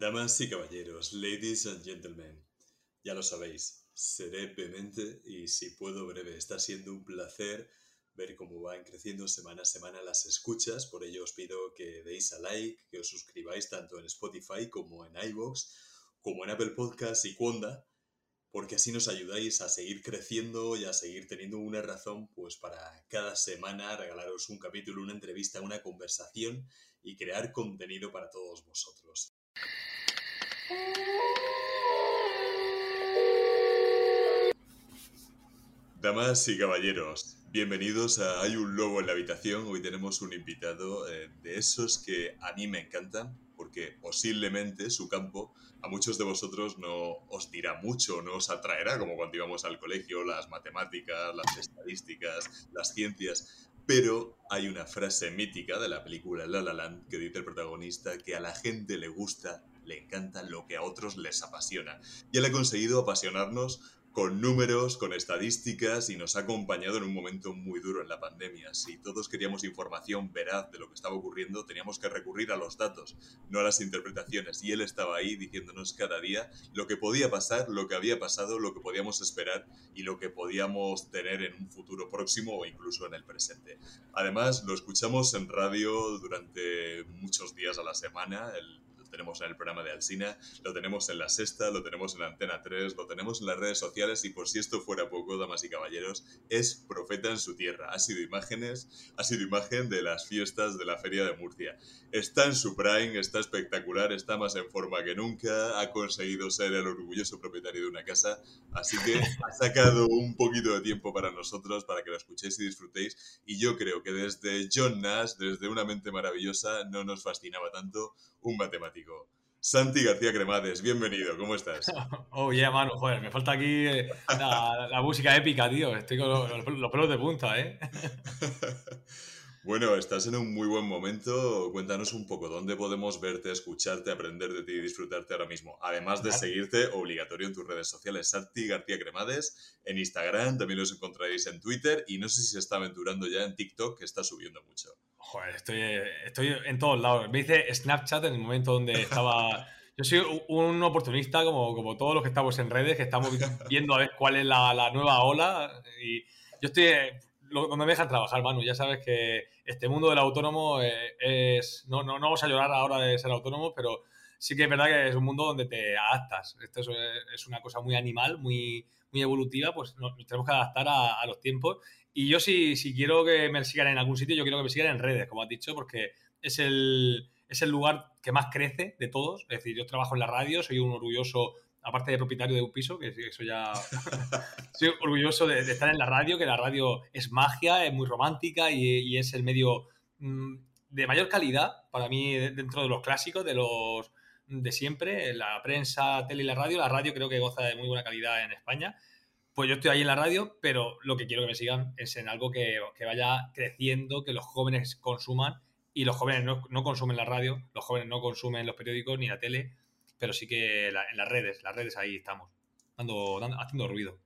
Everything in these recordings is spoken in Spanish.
Damas y caballeros, ladies and gentlemen, ya lo sabéis, seré vehemente y si puedo breve. Está siendo un placer ver cómo van creciendo semana a semana las escuchas, por ello os pido que deis a like, que os suscribáis tanto en Spotify como en iVoox, como en Apple Podcasts y Conda, porque así nos ayudáis a seguir creciendo y a seguir teniendo una razón pues para cada semana regalaros un capítulo, una entrevista, una conversación y crear contenido para todos vosotros. Damas y caballeros, bienvenidos a Hay un lobo en la habitación. Hoy tenemos un invitado eh, de esos que a mí me encantan, porque posiblemente su campo a muchos de vosotros no os dirá mucho, no os atraerá, como cuando íbamos al colegio, las matemáticas, las estadísticas, las ciencias. Pero hay una frase mítica de la película La La Land que dice el protagonista que a la gente le gusta, le encanta lo que a otros les apasiona. Y él ha conseguido apasionarnos con números, con estadísticas y nos ha acompañado en un momento muy duro en la pandemia. Si todos queríamos información veraz de lo que estaba ocurriendo, teníamos que recurrir a los datos, no a las interpretaciones. Y él estaba ahí diciéndonos cada día lo que podía pasar, lo que había pasado, lo que podíamos esperar y lo que podíamos tener en un futuro próximo o incluso en el presente. Además, lo escuchamos en radio durante muchos días a la semana. El tenemos en el programa de Alsina, lo tenemos en La Sexta, lo tenemos en Antena 3, lo tenemos en las redes sociales y por si esto fuera poco, damas y caballeros, es profeta en su tierra. Ha sido imágenes, ha sido imagen de las fiestas de la Feria de Murcia. Está en su prime, está espectacular, está más en forma que nunca, ha conseguido ser el orgulloso propietario de una casa, así que ha sacado un poquito de tiempo para nosotros, para que lo escuchéis y disfrutéis. Y yo creo que desde John Nash, desde una mente maravillosa, no nos fascinaba tanto un matemático. Santi García Cremades, bienvenido, ¿cómo estás? oh, yeah, mano, joder, me falta aquí eh, la, música épica, tío. Estoy con los, los pelos de punta, ¿eh? Bueno, estás en un muy buen momento. Cuéntanos un poco dónde podemos verte, escucharte, aprender de ti y disfrutarte ahora mismo. Además de seguirte, obligatorio en tus redes sociales, Santi García Cremades, en Instagram, también los encontraréis en Twitter y no sé si se está aventurando ya en TikTok, que está subiendo mucho. Joder, estoy, estoy en todos lados. Me dice Snapchat en el momento donde estaba... Yo soy un oportunista como, como todos los que estamos en redes, que estamos viendo a ver cuál es la, la nueva ola y yo estoy donde me dejan trabajar, Manu. Ya sabes que este mundo del autónomo eh, es. No, no, no vamos a llorar ahora de ser autónomo, pero sí que es verdad que es un mundo donde te adaptas. Esto es, una cosa muy animal, muy, muy evolutiva, pues nos, tenemos que adaptar a, los tiempos. Y yo, si, si quiero que me sigan en algún sitio, yo quiero que me sigan en redes, como has dicho, porque es el, es el lugar que más crece de todos. Es decir, yo trabajo en la radio, soy un orgulloso aparte de propietario de un piso, que eso ya... Estoy orgulloso de, estar en la radio, que la radio es magia, es muy romántica y, es el medio mm, de mayor calidad para mí dentro de los clásicos, de los de siempre, la prensa, tele y la radio. La radio creo que goza de muy buena calidad en España. Pues yo estoy ahí en la radio, pero lo que quiero que me sigan es en algo que, vaya creciendo, que los jóvenes consuman y los jóvenes no, no consumen la radio, los jóvenes no consumen los periódicos ni la tele, pero sí que en las redes, las redes ahí estamos, dando, haciendo ruido.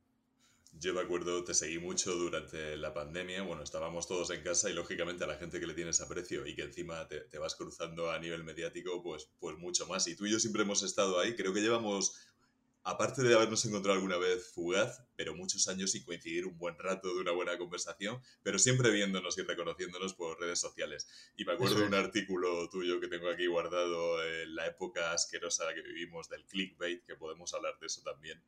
Yo me acuerdo, te seguí mucho durante la pandemia, bueno, estábamos todos en casa y lógicamente a la gente que le tienes aprecio y que encima te, te, vas cruzando a nivel mediático, pues, pues mucho más. Y tú y yo siempre hemos estado ahí, creo que llevamos aparte de habernos encontrado alguna vez fugaz, pero muchos años y coincidir un buen rato de una buena conversación, pero siempre viéndonos y reconociéndonos por redes sociales. Y me acuerdo de un artículo tuyo que tengo aquí guardado en la época asquerosa que vivimos del clickbait, que podemos hablar de eso también,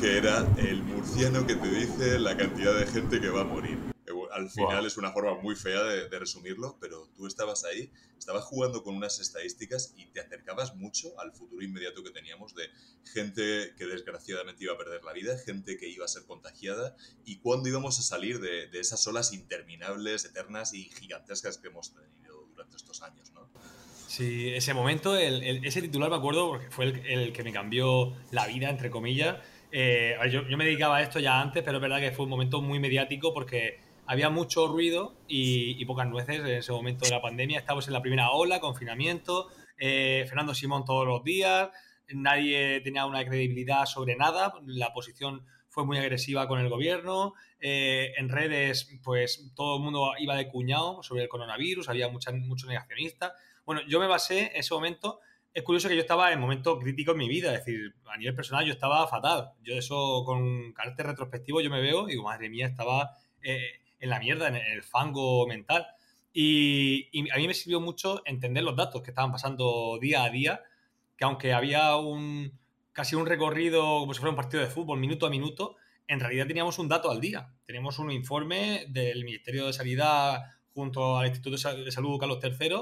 que era el murciano que te dice la cantidad de gente que va a morir al final es una forma muy fea de, resumirlo, pero tú estabas ahí, estabas jugando con unas estadísticas y te acercabas mucho al futuro inmediato que teníamos de gente que desgraciadamente iba a perder la vida, gente que iba a ser contagiada y cuándo íbamos a salir de, esas olas interminables, eternas y gigantescas que hemos tenido durante estos años, ¿no? Sí, ese momento, ese titular me acuerdo porque fue el, que me cambió la vida, entre comillas. Eh, yo, yo, me dedicaba a esto ya antes, pero es verdad que fue un momento muy mediático porque había mucho ruido y, pocas nueces en ese momento de la pandemia. Estábamos en la primera ola, confinamiento, eh, Fernando Simón todos los días, nadie tenía una credibilidad sobre nada, la posición fue muy agresiva con el gobierno, eh, en redes pues todo el mundo iba de cuñado sobre el coronavirus, había mucha, mucho negacionista. Bueno, yo me basé en ese momento es curioso que yo estaba en momento crítico en mi vida, es decir, a nivel personal yo estaba fatal. Yo eso con carácter retrospectivo yo me veo y digo, madre mía, estaba eh, en la mierda, en el fango mental. Y, a mí me sirvió mucho entender los datos que estaban pasando día a día, que aunque había un casi un recorrido como si fuera un partido de fútbol, minuto a minuto, en realidad teníamos un dato al día. Teníamos un informe del Ministerio de Sanidad junto al Instituto de Salud Carlos III,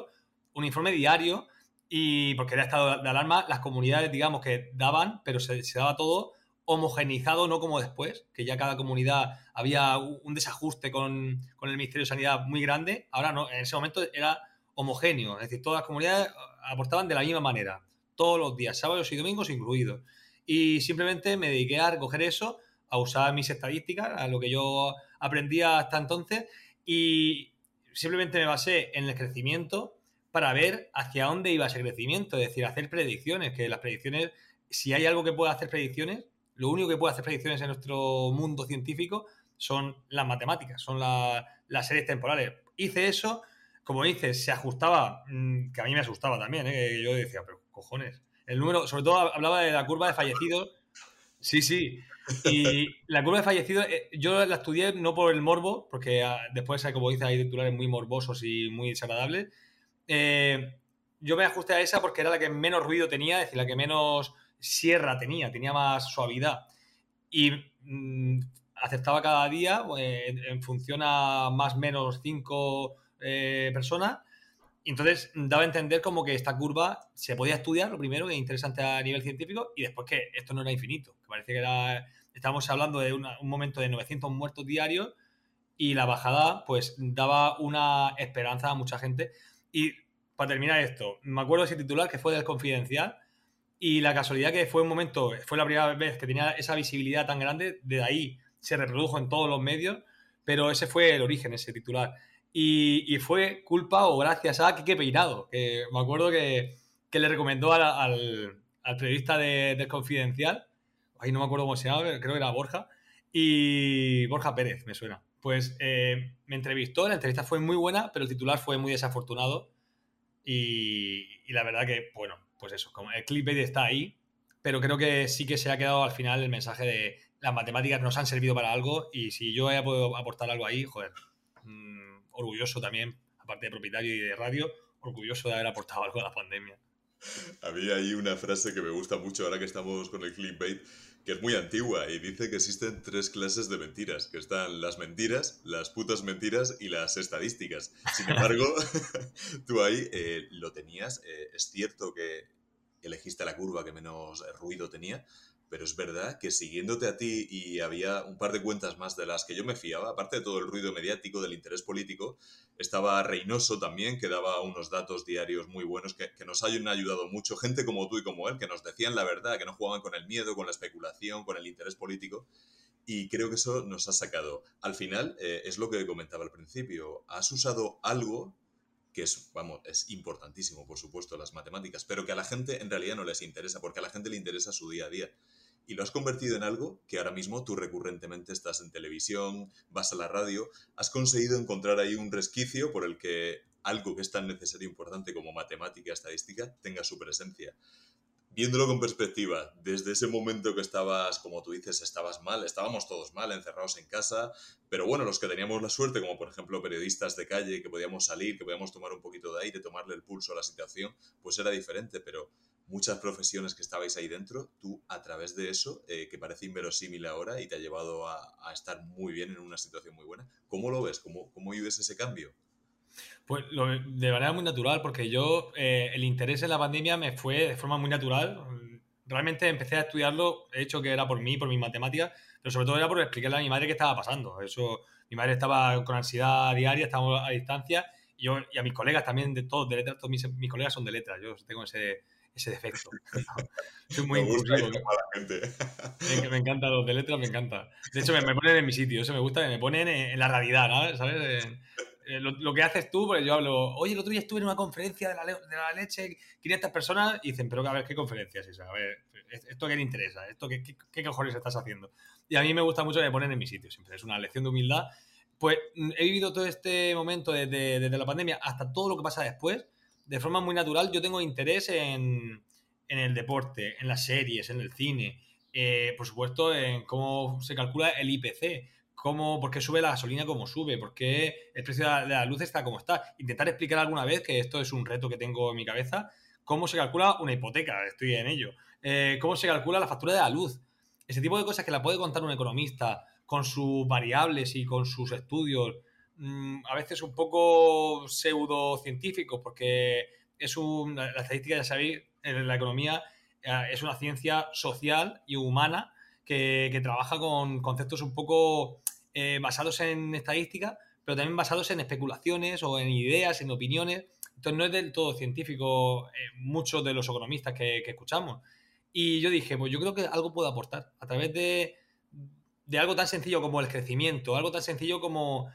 un informe diario y porque era estado de alarma, las comunidades, digamos, que daban, pero se, daba todo homogenizado, no como después, que ya cada comunidad había un desajuste con, con, el Ministerio de Sanidad muy grande. Ahora no, en ese momento era homogéneo, es decir, todas las comunidades aportaban de la misma manera, todos los días, sábados y domingos incluidos. Y simplemente me dediqué a recoger eso, a usar mis estadísticas, a lo que yo aprendía hasta entonces, y simplemente me basé en el crecimiento para ver hacia dónde iba ese crecimiento, es decir, hacer predicciones, que las predicciones, si hay algo que pueda hacer predicciones, lo único que puede hacer predicciones en nuestro mundo científico son las matemáticas, son las series temporales. Hice eso, como dices, se ajustaba, mm, que a mí me asustaba también, ¿eh? yo decía, pero cojones, el número, sobre todo hablaba de la curva de fallecidos, sí, sí, y la curva de fallecidos, eh, yo la estudié no por el morbo, porque ah, después, como dices, hay titulares muy morbosos y muy desagradables, eh, yo me ajusté a esa porque era la que menos ruido tenía, es decir, la que menos sierra tenía, tenía más suavidad. Y mm, aceptaba cada día eh, en función a más o menos cinco eh, personas. Entonces daba a entender como que esta curva se podía estudiar, lo primero, que es interesante a nivel científico, y después que esto no era infinito, que parece que era, estábamos hablando de un momento de 900 muertos diarios y la bajada pues daba una esperanza a mucha gente y para terminar esto, me acuerdo de ese titular que fue del Confidencial y la casualidad que fue un momento, fue la primera vez que tenía esa visibilidad tan grande, de ahí se reprodujo en todos los medios, pero ese fue el origen, ese titular. Y, fue culpa o gracias a Quique Peinado, que me acuerdo que, le recomendó al, periodista de, del Confidencial, ahí no me acuerdo cómo se llama, creo que era Borja, y Borja Pérez, me suena. Pues eh, me entrevistó, la entrevista fue muy buena, pero el titular fue muy desafortunado y, la verdad que, bueno, pues eso, como el clickbait está ahí, pero creo que sí que se ha quedado al final el mensaje de las matemáticas nos han servido para algo y si yo he podido aportar algo ahí, joder, mm, orgulloso también, aparte de propietario y de radio, orgulloso de haber aportado algo a la pandemia. A mí hay una frase que me gusta mucho ahora que estamos con el clickbait, que es muy antigua y dice que existen tres clases de mentiras, que están las mentiras, las putas mentiras y las estadísticas. Sin embargo, tú ahí eh, lo tenías, eh, es cierto que elegiste la curva que menos ruido tenía, pero es verdad que siguiéndote a ti y había un par de cuentas más de las que yo me fiaba, aparte de todo el ruido mediático, del interés político, estaba Reynoso también, que daba unos datos diarios muy buenos que, nos han ayudado mucho, gente como tú y como él, que nos decían la verdad, que no jugaban con el miedo, con la especulación, con el interés político. Y creo que eso nos ha sacado. Al final, eh, es lo que comentaba al principio, has usado algo que es, vamos, es importantísimo, por supuesto, las matemáticas, pero que a la gente en realidad no les interesa, porque a la gente le interesa su día a día y lo has convertido en algo que ahora mismo tú recurrentemente estás en televisión, vas a la radio, has conseguido encontrar ahí un resquicio por el que algo que es tan necesario e importante como matemática, estadística, tenga su presencia. Viéndolo con perspectiva, desde ese momento que estabas, como tú dices, estabas mal, estábamos todos mal, encerrados en casa, pero bueno, los que teníamos la suerte, como por ejemplo periodistas de calle, que podíamos salir, que podíamos tomar un poquito de aire, tomarle el pulso a la situación, pues era diferente, pero muchas profesiones que estabais ahí dentro, tú a través de eso, eh, que parece inverosímil ahora y te ha llevado a, estar muy bien en una situación muy buena, ¿cómo lo ves? ¿Cómo, cómo vives ese cambio? Pues de manera muy natural, porque yo eh, el interés en la pandemia me fue de forma muy natural. Realmente empecé a estudiarlo, he hecho que era por mí, por mis matemáticas, pero sobre todo era por explicarle a mi madre qué estaba pasando. Eso, mi madre estaba con ansiedad diaria, estábamos a distancia, y, yo, y a mis colegas también, de todos, de letras, todos mis, mis colegas son de letras, yo tengo ese, ese defecto. Soy muy inclusivo. Me, me encanta los de letras, me encanta. De hecho, me, ponen en mi sitio, eso me gusta, me ponen en, la realidad, ¿sabes? lo, que haces tú, porque yo hablo, oye, el otro día estuve en una conferencia de la, de la leche, 500 personas, y dicen, pero a ver, ¿qué conferencia es esa? A ver, ¿esto qué le interesa? ¿Esto qué, qué, cojones estás haciendo? Y a mí me gusta mucho que me ponen en mi sitio, siempre es una lección de humildad. Pues he vivido todo este momento desde, desde la pandemia hasta todo lo que pasa después de forma muy natural, yo tengo interés en, en el deporte, en las series, en el cine, eh, por supuesto, en cómo se calcula el IPC, cómo, por qué sube la gasolina como sube, por qué el precio de la luz está como está. Intentar explicar alguna vez, que esto es un reto que tengo en mi cabeza, cómo se calcula una hipoteca, estoy en ello, eh, cómo se calcula la factura de la luz. Ese tipo de cosas que la puede contar un economista con sus variables y con sus estudios, mm, a veces un poco pseudocientíficos, porque es un, la estadística, ya sabéis, en la economía eh, es una ciencia social y humana que, trabaja con conceptos un poco eh, basados en estadística, pero también basados en especulaciones o en ideas, en opiniones. Entonces no es del todo científico eh, muchos de los economistas que, escuchamos. Y yo dije, pues yo creo que algo puedo aportar a través de, de algo tan sencillo como el crecimiento, algo tan sencillo como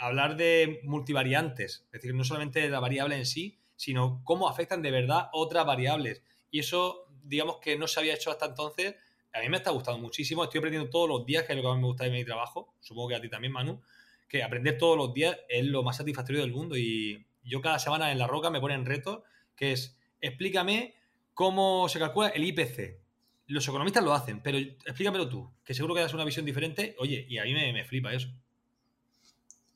hablar de multivariantes, es decir, no solamente la variable en sí, sino cómo afectan de verdad otras variables. Y eso, digamos que no se había hecho hasta entonces. A mí me está gustando muchísimo. Estoy aprendiendo todos los días, que es lo que más me gusta de mi trabajo. Supongo que a ti también, Manu. Que aprender todos los días es lo más satisfactorio del mundo. Y yo cada semana en La Roca me ponen retos, que es, explícame cómo se calcula el IPC. Los economistas lo hacen, pero explícamelo tú, que seguro que das una visión diferente. Oye, y a mí me flipa eso.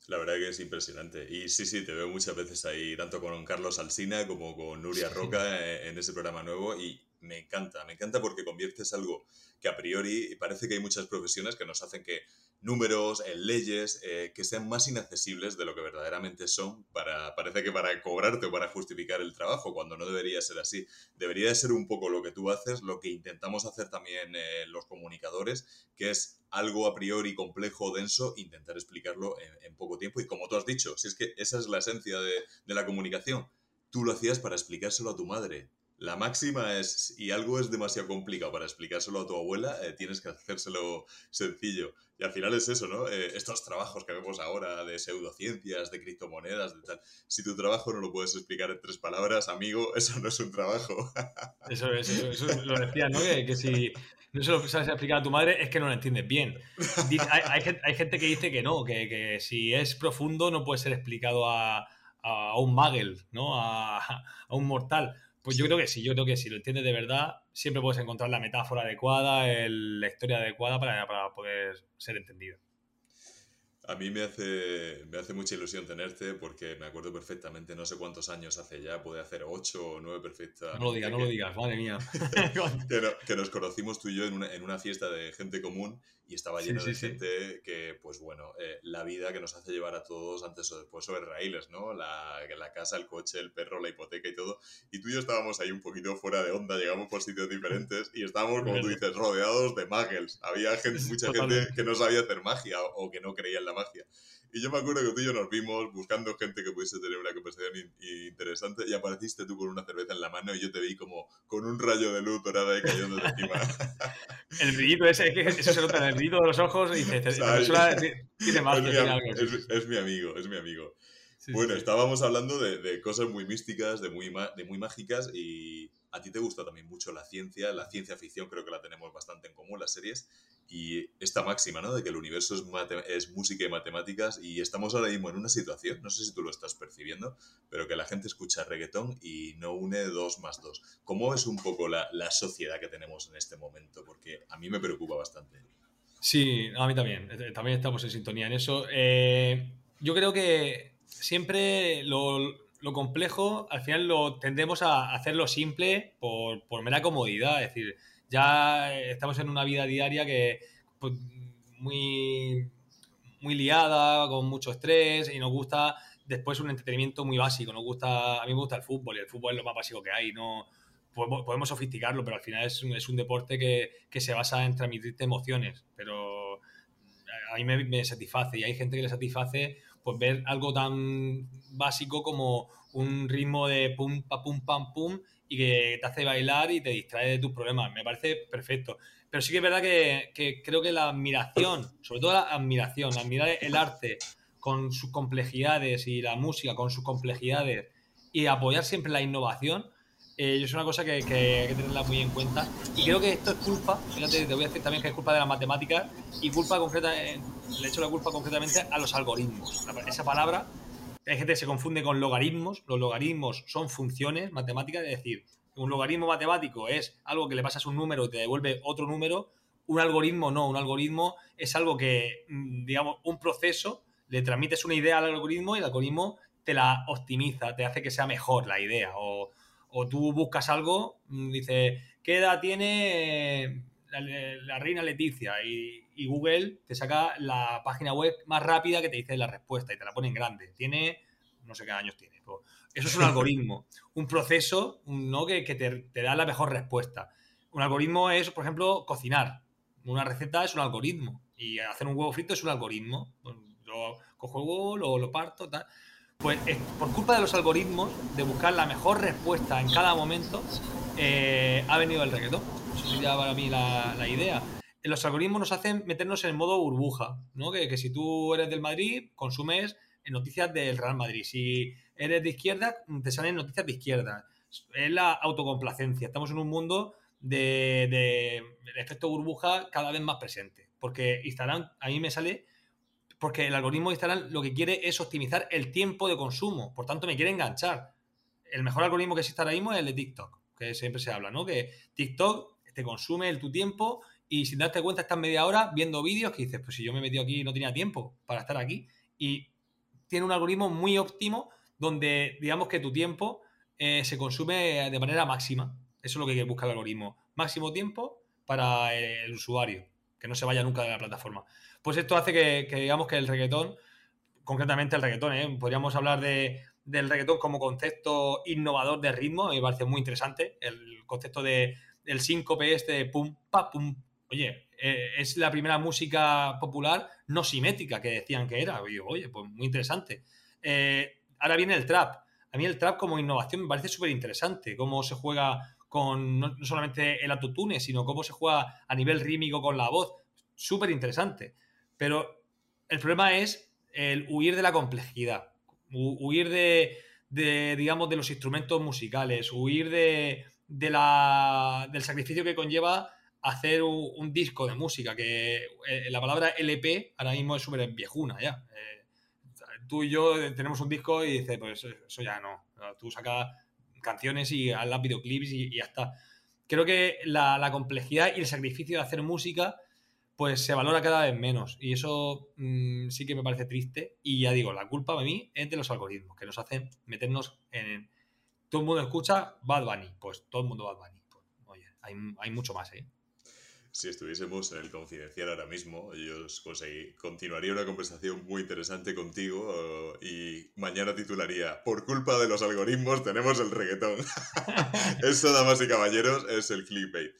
La verdad que es impresionante. Y sí, sí, te veo muchas veces ahí, tanto con Carlos Alsina como con Nuria Roca eh, en ese programa nuevo. Y me encanta, me encanta porque conviertes algo que a priori parece que hay muchas profesiones que nos hacen que números, en leyes, eh, que sean más inaccesibles de lo que verdaderamente son, para, parece que para cobrarte o para justificar el trabajo, cuando no debería ser así. Debería ser un poco lo que tú haces, lo que intentamos hacer también eh, los comunicadores, que es algo a priori complejo, denso, intentar explicarlo en, poco tiempo. Y como tú has dicho, si es que esa es la esencia de, de la comunicación, tú lo hacías para explicárselo a tu madre, la máxima es, y algo es demasiado complicado para explicárselo a tu abuela, eh, tienes que hacérselo sencillo. Y al final es eso, ¿no? Eh, estos trabajos que vemos ahora de pseudociencias, de criptomonedas, de tal. Si tu trabajo no lo puedes explicar en tres palabras, amigo, eso no es un trabajo. eso es, eso, lo decía, ¿no? Que, si no se lo sabes explicar a tu madre es que no lo entiendes bien. Hay, hay, gente que dice que no, que, que, si es profundo no puede ser explicado a, a un magel, ¿no? A, a un mortal. Pues yo creo que sí, yo creo que si lo entiendes de verdad, siempre puedes encontrar la metáfora adecuada, la historia adecuada para, para poder ser entendido. A mí me hace, me hace mucha ilusión tenerte porque me acuerdo perfectamente, no sé cuántos años hace ya, puede hacer ocho o nueve perfectas. No lo digas, no lo digas, madre mía. que, nos conocimos tú y yo en una, en una fiesta de gente común y estaba lleno de gente que, pues bueno, eh, la vida que nos hace llevar a todos antes o después sobre raíles, ¿no? La, la casa, el coche, el perro, la hipoteca y todo. Y tú y yo estábamos ahí un poquito fuera de onda, llegamos por sitios diferentes y estábamos, como tú dices, rodeados de muggles. Había gente, mucha gente que no sabía hacer magia o que no creía en la magia. Y yo me acuerdo que tú y yo nos vimos buscando gente que pudiese tener una conversación interesante y apareciste tú con una cerveza en la mano y yo te vi como con un rayo de luz dorada y cayendo de encima. el brillito ese, eso se nota en el brillito de los ojos y dices, tiene más, es, mi, amigo, es mi amigo. bueno, estábamos hablando de, de, cosas muy místicas, de muy, de muy mágicas y a ti te gusta también mucho la ciencia, la ciencia ficción creo que la tenemos bastante en común, las series, y esta máxima, ¿no? De que el universo es, música y matemáticas y estamos ahora mismo en una situación, no sé si tú lo estás percibiendo, pero que la gente escucha reggaetón y no une dos más dos. ¿Cómo es un poco la, la sociedad que tenemos en este momento? Porque a mí me preocupa bastante. Sí, a mí también. Eh, también estamos en sintonía en eso. Eh, yo creo que siempre lo, lo complejo, al final lo tendemos a hacerlo simple por, por, mera comodidad. Es decir, ya estamos en una vida diaria que pues, muy, muy liada, con mucho estrés y nos gusta después un entretenimiento muy básico. Nos gusta, a mí me gusta el fútbol y el fútbol es lo más básico que hay. No, podemos, podemos sofisticarlo, pero al final es, es un deporte que, que, se basa en transmitirte emociones. Pero a mí me, me satisface y hay gente que le satisface pues ver algo tan básico como un ritmo de pum, pa, pum, pam, pum y que te hace bailar y te distrae de tus problemas. Me parece perfecto. Pero sí que es verdad que, que creo que la admiración, sobre todo la admiración, admirar el arte con sus complejidades y la música con sus complejidades y apoyar siempre la innovación, eh, es una cosa que, que, hay que tenerla muy en cuenta. Y creo que esto es culpa, fíjate, te voy a decir también que es culpa de las matemáticas y culpa concreta, eh, le echo la culpa concretamente a los algoritmos. Esa palabra hay gente que se confunde con logaritmos. Los logaritmos son funciones matemáticas, es decir, un logaritmo matemático es algo que le pasas un número y te devuelve otro número. Un algoritmo no, un algoritmo es algo que, mm, digamos, un proceso, le transmites una idea al algoritmo y el algoritmo te la optimiza, te hace que sea mejor la idea. O, o tú buscas algo, mm, dice, ¿qué edad tiene la, reina Leticia? Y, y, Google te saca la página web más rápida que te dice la respuesta y te la pone en grande. Tiene, no sé qué años tiene. Eso es un algoritmo, un proceso ¿no? que, te, da la mejor respuesta. Un algoritmo es, por ejemplo, cocinar. Una receta es un algoritmo. Y hacer un huevo frito es un algoritmo. Yo cojo el huevo, lo, lo parto, tal. Pues por culpa de los algoritmos, de buscar la mejor respuesta en cada momento, eh, ha venido el reggaetón. Eso sería para mí la, idea. Los algoritmos nos hacen meternos en modo burbuja, ¿no? Que, si tú eres del Madrid, consumes noticias del Real Madrid. Si eres de izquierda, te salen noticias de izquierda. Es la autocomplacencia. Estamos en un mundo de, efecto burbuja cada vez más presente. Porque Instagram, a mí me sale, porque el algoritmo de Instagram lo que quiere es optimizar el tiempo de consumo. Por tanto, me quiere enganchar. El mejor algoritmo que existe ahora mismo es el de TikTok, que siempre se habla, ¿no? Que TikTok te consume tu tiempo y sin darte cuenta estás media hora viendo vídeos que dices, pues si yo me he metido aquí no tenía tiempo para estar aquí. Y tiene un algoritmo muy óptimo donde digamos que tu tiempo eh, se consume de manera máxima. Eso es lo que busca el algoritmo. Máximo tiempo para el usuario, que no se vaya nunca de la plataforma. Pues esto hace que, digamos que el reggaetón, concretamente el reggaetón, ¿eh? podríamos hablar de, del reggaetón como concepto innovador de ritmo, me parece muy interesante, el concepto de, del síncope este pum, pa, pum. Oye, eh, es la primera música popular no simétrica que decían que era. oye, pues muy interesante. Eh, Ahora viene el trap. A mí el trap como innovación me parece súper interesante, cómo se juega con no, solamente el autotune, sino cómo se juega a nivel rítmico con la voz. Súper interesante. Pero el problema es el huir de la complejidad, huir de, digamos, de los instrumentos musicales, huir de, la, del sacrificio que conlleva hacer un, disco de música, que eh, la palabra LP ahora mismo es súper viejuna ya. Eh, tú y yo tenemos un disco y dices, pues eso ya no. Tú sacas canciones y haz videoclips y, ya está. Creo que la, complejidad y el sacrificio de hacer música pues se valora cada vez menos y eso mm, sí que me parece triste y ya digo, la culpa de mí es de los algoritmos que nos hacen meternos en... Todo el mundo escucha Bad Bunny, pues todo el mundo Bad Bunny. Pues, oye, hay, hay mucho más, ¿eh? Si estuviésemos en el confidencial ahora mismo, yo conseguí, continuaría una conversación muy interesante contigo y mañana titularía Por culpa de los algoritmos tenemos el reggaetón. eso, damas y caballeros, es el clickbait.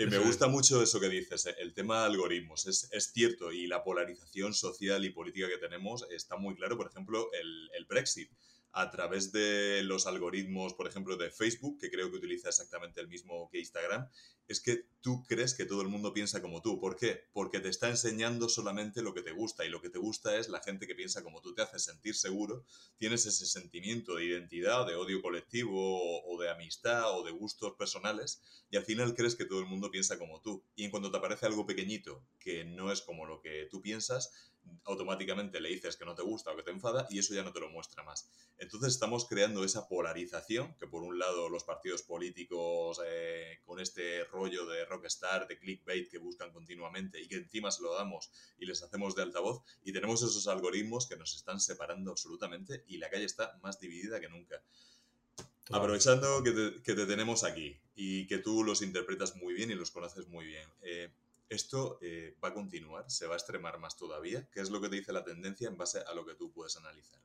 Y me gusta mucho eso que dices, eh, el tema de algoritmos. Es, es, cierto y la polarización social y política que tenemos está muy claro. Por ejemplo, el, el Brexit a través de los algoritmos, por ejemplo, de Facebook, que creo que utiliza exactamente el mismo que Instagram, es que tú crees que todo el mundo piensa como tú. ¿Por qué? Porque te está enseñando solamente lo que te gusta y lo que te gusta es la gente que piensa como tú, te hace sentir seguro, tienes ese sentimiento de identidad, de odio colectivo o, de amistad o de gustos personales y al final crees que todo el mundo piensa como tú. Y en cuanto te aparece algo pequeñito que no es como lo que tú piensas, automáticamente le dices que no te gusta o que te enfada y eso ya no te lo muestra más. Entonces estamos creando esa polarización, que por un lado los partidos políticos eh, con este rollo de rockstar, de clickbait que buscan continuamente y que encima se lo damos y les hacemos de altavoz y tenemos esos algoritmos que nos están separando absolutamente y la calle está más dividida que nunca. Aprovechando que te, tenemos aquí y que tú los interpretas muy bien y los conoces muy bien, eh, ¿Esto eh, va a continuar? ¿Se va a extremar más todavía? ¿Qué es lo que te dice la tendencia en base a lo que tú puedes analizar?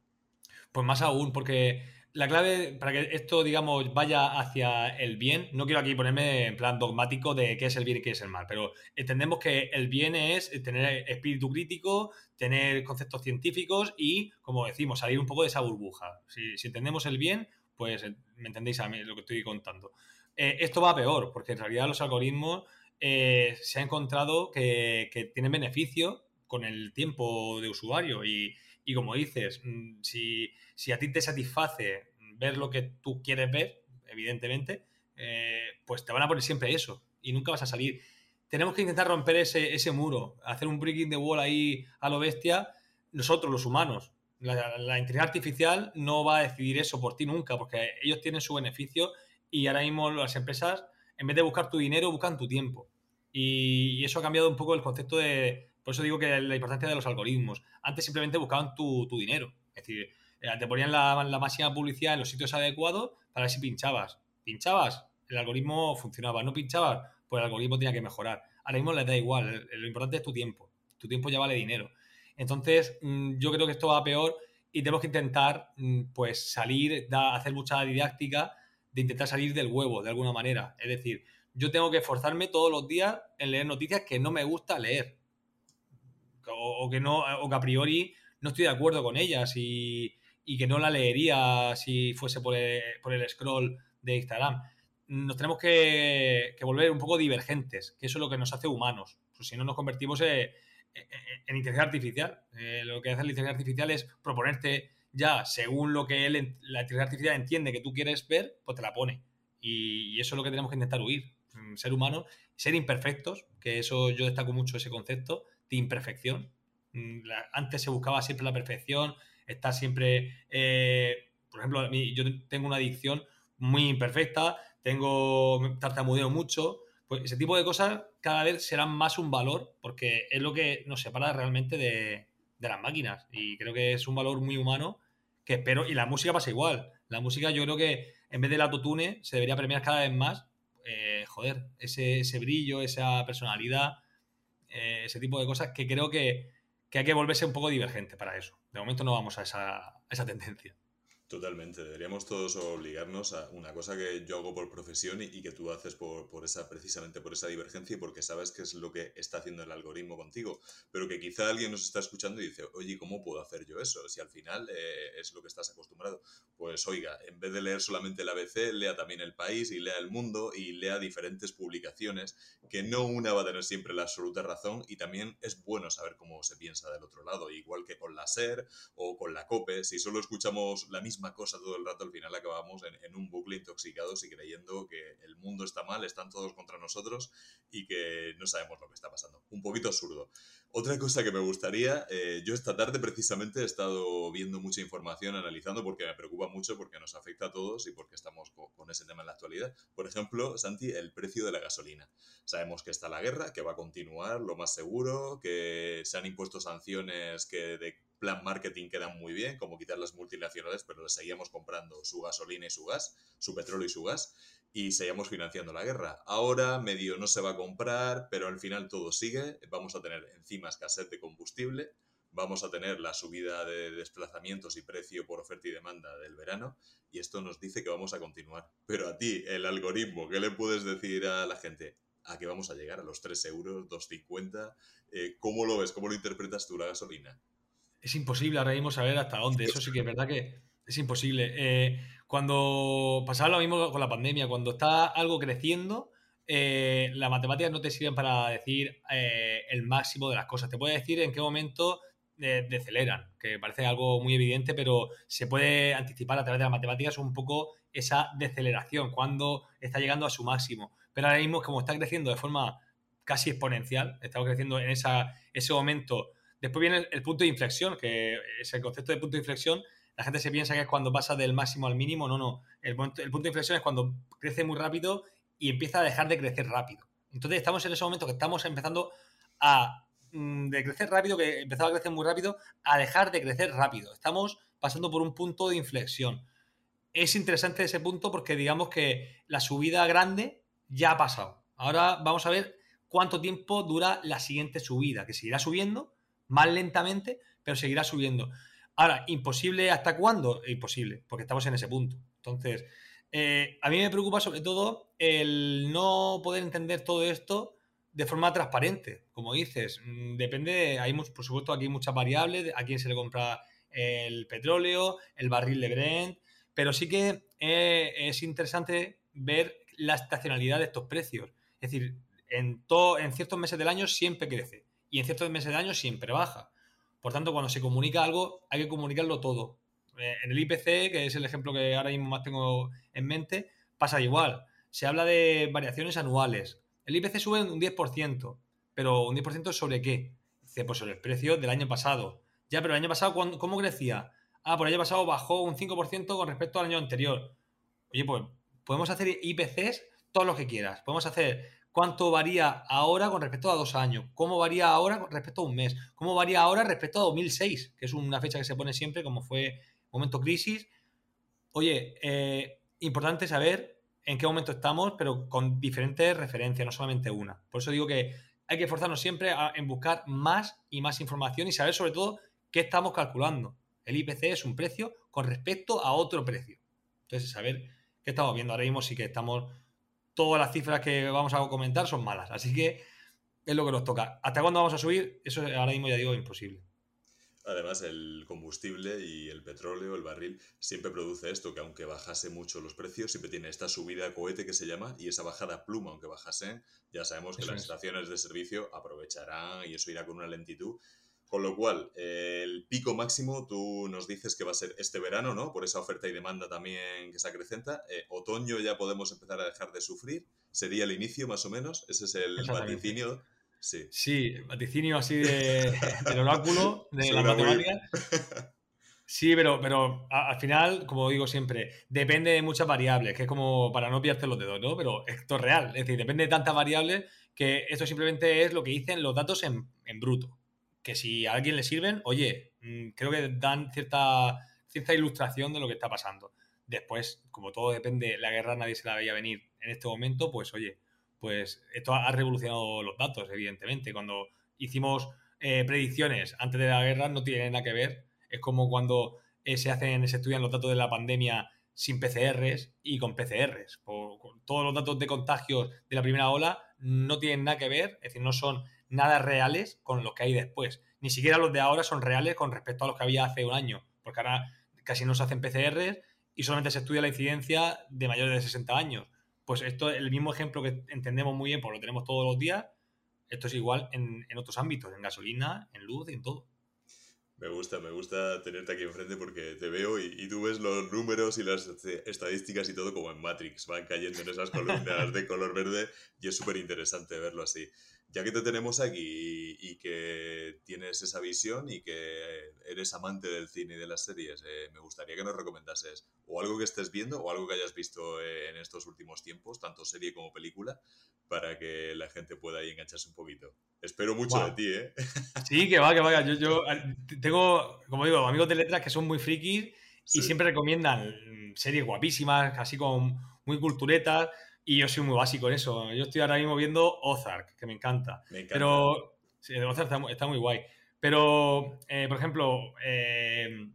Pues más aún, porque la clave para que esto, digamos, vaya hacia el bien, no quiero aquí ponerme en plan dogmático de qué es el bien y qué es el mal, pero entendemos que el bien es tener espíritu crítico, tener conceptos científicos y, como decimos, salir un poco de esa burbuja. Si, entendemos el bien, pues me entendéis a mí lo que estoy contando. Eh, esto va peor, porque en realidad los algoritmos eh, se ha encontrado que, tienen beneficio con el tiempo de usuario y, como dices, mm, si, a ti te satisface ver lo que tú quieres ver, evidentemente, eh, pues te van a poner siempre eso y nunca vas a salir. Tenemos que intentar romper ese, ese muro, hacer un breaking the wall ahí a lo bestia, nosotros los humanos, La, la, inteligencia artificial no va a decidir eso por ti nunca, porque ellos tienen su beneficio y ahora mismo las empresas, en vez de buscar tu dinero, buscan tu tiempo. Y, eso ha cambiado un poco el concepto de... Por eso digo que la importancia de los algoritmos. Antes simplemente buscaban tu, dinero. Es decir, eh, te ponían la, la máxima publicidad en los sitios adecuados para ver si pinchabas. Pinchabas, el algoritmo funcionaba. No pinchabas, pues el algoritmo tenía que mejorar. Ahora mismo les da igual. Lo importante es tu tiempo. Tu tiempo ya vale dinero. Entonces, mm, yo creo que esto va peor y tenemos que intentar mm, pues salir, hacer mucha didáctica de intentar salir del huevo de alguna manera. Es decir, yo tengo que esforzarme todos los días en leer noticias que no me gusta leer. O, que no, o que a priori no estoy de acuerdo con ellas y, que no la leería si fuese por el, scroll de Instagram. Nos tenemos que, volver un poco divergentes, que eso es lo que nos hace humanos. Pues si no nos convertimos en, en, inteligencia artificial. Eh, lo que hace la inteligencia artificial es proponerte ya, según lo que él, la inteligencia artificial entiende que tú quieres ver, pues te la pone. Y, eso es lo que tenemos que intentar huir. Mm, ser humano, ser imperfectos, que eso yo destaco mucho ese concepto de imperfección. Mm, antes se buscaba siempre la perfección, estar siempre, eh, por ejemplo, yo tengo una adicción muy imperfecta, tengo tartamudeo mucho, pues ese tipo de cosas cada vez serán más un valor porque es lo que nos separa realmente de las máquinas y creo que es un valor muy humano que espero, y la música pasa igual. La música yo creo que en vez del autotune se debería premiar cada vez más, eh, joder, ese, ese, brillo, esa personalidad, eh, ese tipo de cosas que creo que, que, hay que volverse un poco divergente para eso. De momento no vamos a esa, a esa tendencia. Totalmente, deberíamos todos obligarnos a una cosa que yo hago por profesión y, que tú haces por, por, esa, precisamente por esa divergencia y porque sabes que es lo que está haciendo el algoritmo contigo, pero que quizá alguien nos está escuchando y dice, oye, ¿cómo puedo hacer yo eso? Si al final eh, es lo que estás acostumbrado. Pues oiga, en vez de leer solamente el ABC, lea también el país y lea el mundo y lea diferentes publicaciones, que no una va a tener siempre la absoluta razón y también es bueno saber cómo se piensa del otro lado, igual que con la SER o con la COPE, si solo escuchamos la misma cosa todo el rato, al final acabamos en, un bucle intoxicados y creyendo que el mundo está mal, están todos contra nosotros y que no sabemos lo que está pasando. Un poquito absurdo. Otra cosa que me gustaría, eh, yo esta tarde precisamente he estado viendo mucha información, analizando, porque me preocupa mucho, porque nos afecta a todos y porque estamos con, ese tema en la actualidad. Por ejemplo, Santi, el precio de la gasolina. Sabemos que está la guerra, que va a continuar, lo más seguro, que se han impuesto sanciones que de plan marketing quedan muy bien, como quitar las multinacionales, pero les seguíamos comprando su gasolina y su gas, su petróleo y su gas, y seguíamos financiando la guerra. Ahora medio no se va a comprar, pero al final todo sigue. Vamos a tener encima escasez de combustible, vamos a tener la subida de desplazamientos y precio por oferta y demanda del verano, y esto nos dice que vamos a continuar. Pero a ti, el algoritmo, ¿qué le puedes decir a la gente? ¿A qué vamos a llegar? ¿A los 3 euros, 2,50? Eh, ¿Cómo lo ves? ¿Cómo lo interpretas tú la gasolina? Es imposible ahora mismo saber hasta dónde. Eso sí que es verdad que es imposible. Eh, cuando pasaba lo mismo con la pandemia, cuando está algo creciendo, eh, las matemáticas no te sirven para decir eh, el máximo de las cosas. Te puede decir en qué momento deceleran, que parece algo muy evidente, pero se puede anticipar a través de las matemáticas un poco esa deceleración, cuando está llegando a su máximo. Pero ahora mismo, como está creciendo de forma casi exponencial, estamos creciendo en ese momento Después viene el, punto de inflexión, que es el concepto de punto de inflexión. La gente se piensa que es cuando pasa del máximo al mínimo. No, no. El, punto de inflexión es cuando crece muy rápido y empieza a dejar de crecer rápido. Entonces estamos en ese momento que estamos empezando a mm, de crecer rápido, que empezaba a crecer muy rápido, a dejar de crecer rápido. Estamos pasando por un punto de inflexión. Es interesante ese punto porque digamos que la subida grande ya ha pasado. Ahora vamos a ver cuánto tiempo dura la siguiente subida, que seguirá subiendo, más lentamente, pero seguirá subiendo. Ahora, ¿imposible hasta cuándo? Imposible, porque estamos en ese punto. Entonces, eh, a mí me preocupa sobre todo el no poder entender todo esto de forma transparente. Como dices, mm, depende, hay por supuesto aquí muchas variables, a quién se le compra el petróleo, el barril de Brent, pero sí que eh, es interesante ver la estacionalidad de estos precios. Es decir, en, en ciertos meses del año siempre crece y en ciertos meses de año siempre baja. Por tanto, cuando se comunica algo, hay que comunicarlo todo. Eh, en el IPC, que es el ejemplo que ahora mismo más tengo en mente, pasa igual. Se habla de variaciones anuales. El IPC sube un 10%, pero un 10% sobre qué? Dice, pues sobre el precio del año pasado. Ya, pero el año pasado, ¿cómo crecía? Ah, por el año pasado bajó un 5% con respecto al año anterior. Oye, pues podemos hacer IPCs todo lo que quieras. Podemos hacer cuánto varía ahora con respecto a dos años, cómo varía ahora con respecto a un mes, cómo varía ahora respecto a 2006, que es una fecha que se pone siempre como fue momento crisis. Oye, eh, importante saber en qué momento estamos, pero con diferentes referencias, no solamente una. Por eso digo que hay que esforzarnos siempre en buscar más y más información y saber sobre todo qué estamos calculando. El IPC es un precio con respecto a otro precio. Entonces, saber qué estamos viendo. Ahora mismo sí que estamos. Todas las cifras que vamos a comentar son malas. Así que es lo que nos toca. ¿Hasta cuándo vamos a subir? Eso ahora mismo ya digo imposible. Además, el combustible y el petróleo, el barril, siempre produce esto, que aunque bajase mucho los precios, siempre tiene esta subida cohete que se llama y esa bajada pluma, aunque bajase, ya sabemos que las estaciones de servicio aprovecharán y eso irá con una lentitud con lo cual, el pico máximo tú nos dices que va a ser este verano, ¿no? Por esa oferta y demanda también que se acrecenta. Eh, otoño ya podemos empezar a dejar de sufrir. Sería el inicio, más o menos. Ese es el vaticinio. Sí. sí, vaticinio así de, del oráculo, de la matemática. Sí, pero, pero al final, como digo siempre, depende de muchas variables, que es como para no pillarte los dedos, ¿no? Pero esto es real, es decir, depende de tantas variables que esto simplemente es lo que dicen los datos en, en bruto que si a alguien le sirven, oye, mm, creo que dan cierta, cierta ilustración de lo que está pasando. Después, como todo depende, la guerra nadie se la veía venir en este momento, pues oye, pues esto ha revolucionado los datos, evidentemente. Cuando hicimos eh, predicciones antes de la guerra no tiene nada que ver. Es como cuando eh, se hacen, se estudian los datos de la pandemia sin PCRs y con PCRs. todos los datos de contagios de la primera ola no tienen nada que ver, es decir, no son nada reales con lo que hay después. Ni siquiera los de ahora son reales con respecto a los que había hace un año, porque ahora casi no se hacen PCRs y solamente se estudia la incidencia de mayores de 60 años. Pues esto, el mismo ejemplo que entendemos muy bien, porque lo tenemos todos los días, esto es igual en, en otros ámbitos, en gasolina, en luz y en todo. Me gusta, me gusta tenerte aquí enfrente porque te veo y, tú ves los números y las estadísticas y todo como en Matrix, van cayendo en esas columnas de color verde y es súper interesante verlo así ya que te tenemos aquí y, que tienes esa visión y que eres amante del cine y de las series, eh, me gustaría que nos recomendases o algo que estés viendo o algo que hayas visto eh, en estos últimos tiempos, tanto serie como película, para que la gente pueda ahí engancharse un poquito. Espero mucho de ti, ¿eh? Sí, que va, que va. Yo, yo tengo, como digo, amigos de letras que son muy frikis y siempre recomiendan series guapísimas, así con muy culturetas. Y yo soy muy básico en eso. Yo estoy ahora mismo viendo Ozark, que me encanta. Me encanta. Pero sí, Ozark está, muy guay. Pero, eh, por ejemplo, eh,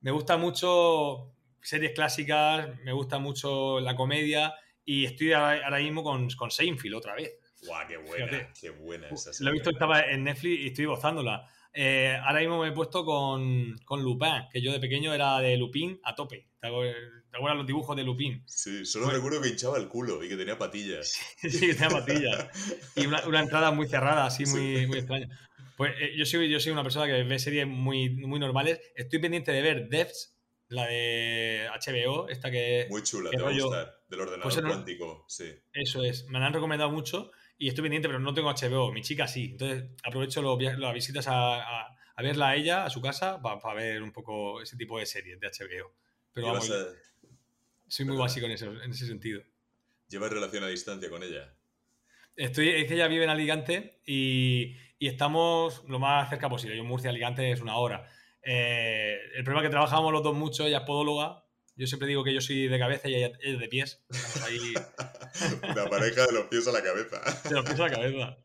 me gusta mucho series clásicas, me gusta mucho la comedia y estoy ahora, mismo con, con Seinfeld otra vez. ¡Guau, qué buena! ¡Qué buena esa serie! Lo he visto, estaba en Netflix y estoy gozándola. Eh, ahora mismo me he puesto con, con, Lupin, que yo de pequeño era de Lupin a tope. ¿Te acuerdas los dibujos de Lupin? Sí, solo recuerdo que hinchaba el culo y que tenía patillas. sí, que tenía patillas. y una, entrada muy cerrada, así muy, muy extraña. Pues eh, yo, soy, yo soy una persona que ve series muy, muy normales. Estoy pendiente de ver Devs, la de HBO, esta que... Muy chula, te va a gustar. Del ordenador pues cuántico, sí. Eso es, me la han recomendado mucho y estoy pendiente, pero no tengo HBO. Mi chica sí. Entonces aprovecho las visitas a, verla a ella, a su casa, para ver un poco ese tipo de series de HBO. Pero vamos, soy muy básico en, en ese sentido. ¿Llevas relación a distancia con ella? Estoy, es que ella vive en Alicante y, y, estamos lo más cerca posible. Yo en Murcia, Alicante es una hora. Eh, el problema es que trabajamos los dos mucho, ella es podóloga yo siempre digo que yo soy de cabeza y ella es de pies. Ahí... Una pareja de los pies a la cabeza. De los pies a la cabeza.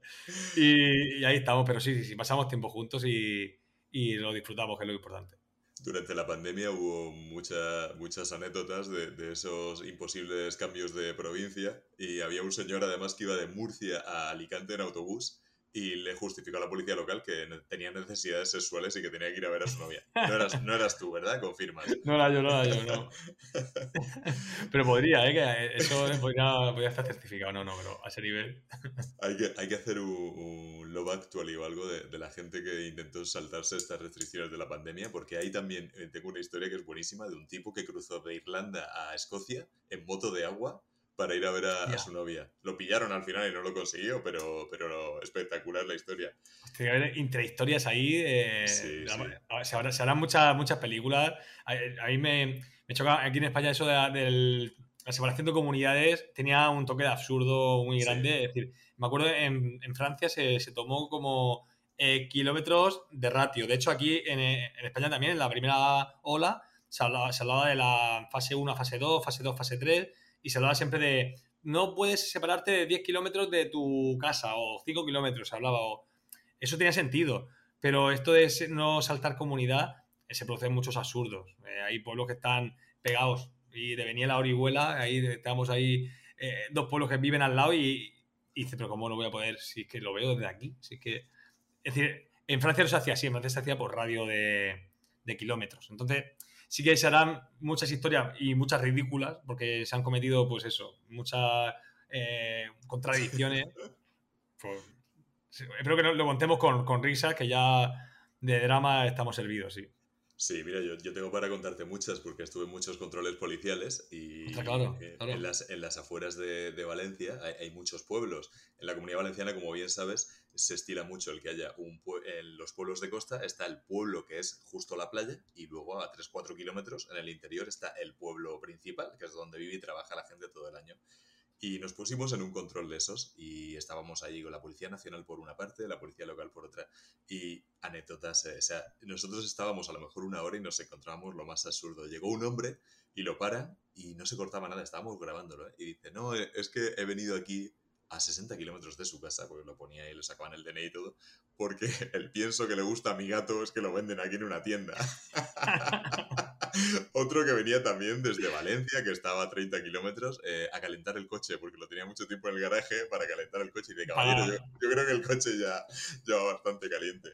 Y, ahí estamos, pero sí, sí, sí, pasamos tiempo juntos y, y, lo disfrutamos, que es lo importante. Durante la pandemia hubo mucha, muchas anécdotas de, de, esos imposibles cambios de provincia y había un señor además que iba de Murcia a Alicante en autobús y le justificó a la policía local que tenía necesidades sexuales y que tenía que ir a ver a su novia. No eras, no eras tú, ¿verdad? Confirmas. No era yo, no era yo, no. Pero podría, ¿eh? Que eso podría, estar certificado, no, no, pero a ese nivel. Hay que, hay que hacer un, love actually o algo de, de, la gente que intentó saltarse estas restricciones de la pandemia, porque ahí también eh, tengo una historia que es buenísima de un tipo que cruzó de Irlanda a Escocia en moto de agua para ir a ver a, su novia. Lo pillaron al final y no lo consiguió, pero, pero espectacular la historia. Tiene que haber intrahistorias ahí. se, harán muchas, muchas películas. A, mí me, me, choca aquí en España eso de, la separación de comunidades. Tenía un toque de absurdo muy grande. Es decir, me acuerdo en, en Francia se, se tomó como eh, kilómetros de ratio. De hecho, aquí en, en, España también, en la primera ola, se hablaba, se hablaba de la fase 1, fase 2, fase 2, fase 3 y se hablaba siempre de no puedes separarte de 10 kilómetros de tu casa o 5 kilómetros, se hablaba. Eso tenía sentido, pero esto de no saltar comunidad eh, se producen muchos absurdos. Eh, hay pueblos que están pegados y de venía la Orihuela, ahí estamos ahí eh, dos pueblos que viven al lado y, y dice, pero ¿cómo no voy a poder? Si es que lo veo desde aquí, si es que... Es decir, en Francia no se hacía así, en Francia se hacía por radio de, de kilómetros. Entonces, sí que se harán muchas historias y muchas ridículas, porque se han cometido, pues eso, muchas eh, contradicciones. Pues, espero que lo contemos con, con risas, que ya de drama estamos servidos, sí. Sí, mira, yo, yo, tengo para contarte muchas porque estuve en muchos controles policiales y En, las, en, las, afueras de, de Valencia hay, hay, muchos pueblos. En la comunidad valenciana, como bien sabes, se estila mucho el que haya un en los pueblos de costa está el pueblo que es justo la playa y luego a 3-4 kilómetros en el interior está el pueblo principal, que es donde vive y trabaja la gente todo el año. Y nos pusimos en un control de esos y estábamos allí con la Policía Nacional por una parte, la Policía Local por otra. Y anécdotas, eh, o sea, nosotros estábamos a lo mejor una hora y nos encontrábamos lo más absurdo. Llegó un hombre y lo para y no se cortaba nada, estábamos grabándolo. ¿eh? Y dice, no, eh, es que he venido aquí a 60 kilómetros de su casa, porque lo ponía y lo sacaban el DNI y todo, porque el pienso que le gusta a mi gato es que lo venden aquí en una tienda. Otro que venía también desde Valencia, que estaba a 30 kilómetros, eh, a calentar el coche, porque lo tenía mucho tiempo en el garaje para calentar el coche. Y de caballero, yo, yo, creo que el coche ya, ya va bastante caliente.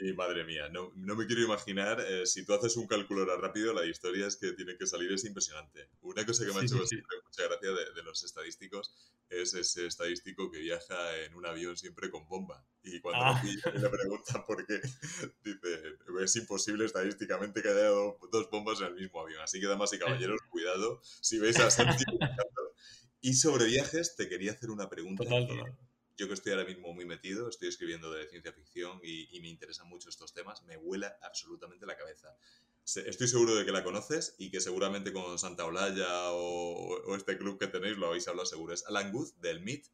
Y madre mía, no, no, me quiero imaginar, eh, si tú haces un cálculo rápido, la historia es que tiene que salir, es impresionante. Una cosa que me ha hecho siempre mucha gracia de, de, los estadísticos es ese estadístico que viaja en un avión siempre con bomba. Y cuando ah. le preguntan por qué, dice, es imposible estadísticamente que haya dos bombas en el mismo avión. Así que, damas y caballeros, cuidado si veis a Santi. y sobre viajes, te quería hacer una pregunta. Total, total yo que estoy ahora mismo muy metido, estoy escribiendo de ciencia ficción y, me interesan mucho estos temas, me vuela absolutamente la cabeza. Estoy seguro de que la conoces y que seguramente con Santa Olaya o, este club que tenéis lo habéis hablado seguro. Es Alan Good del MIT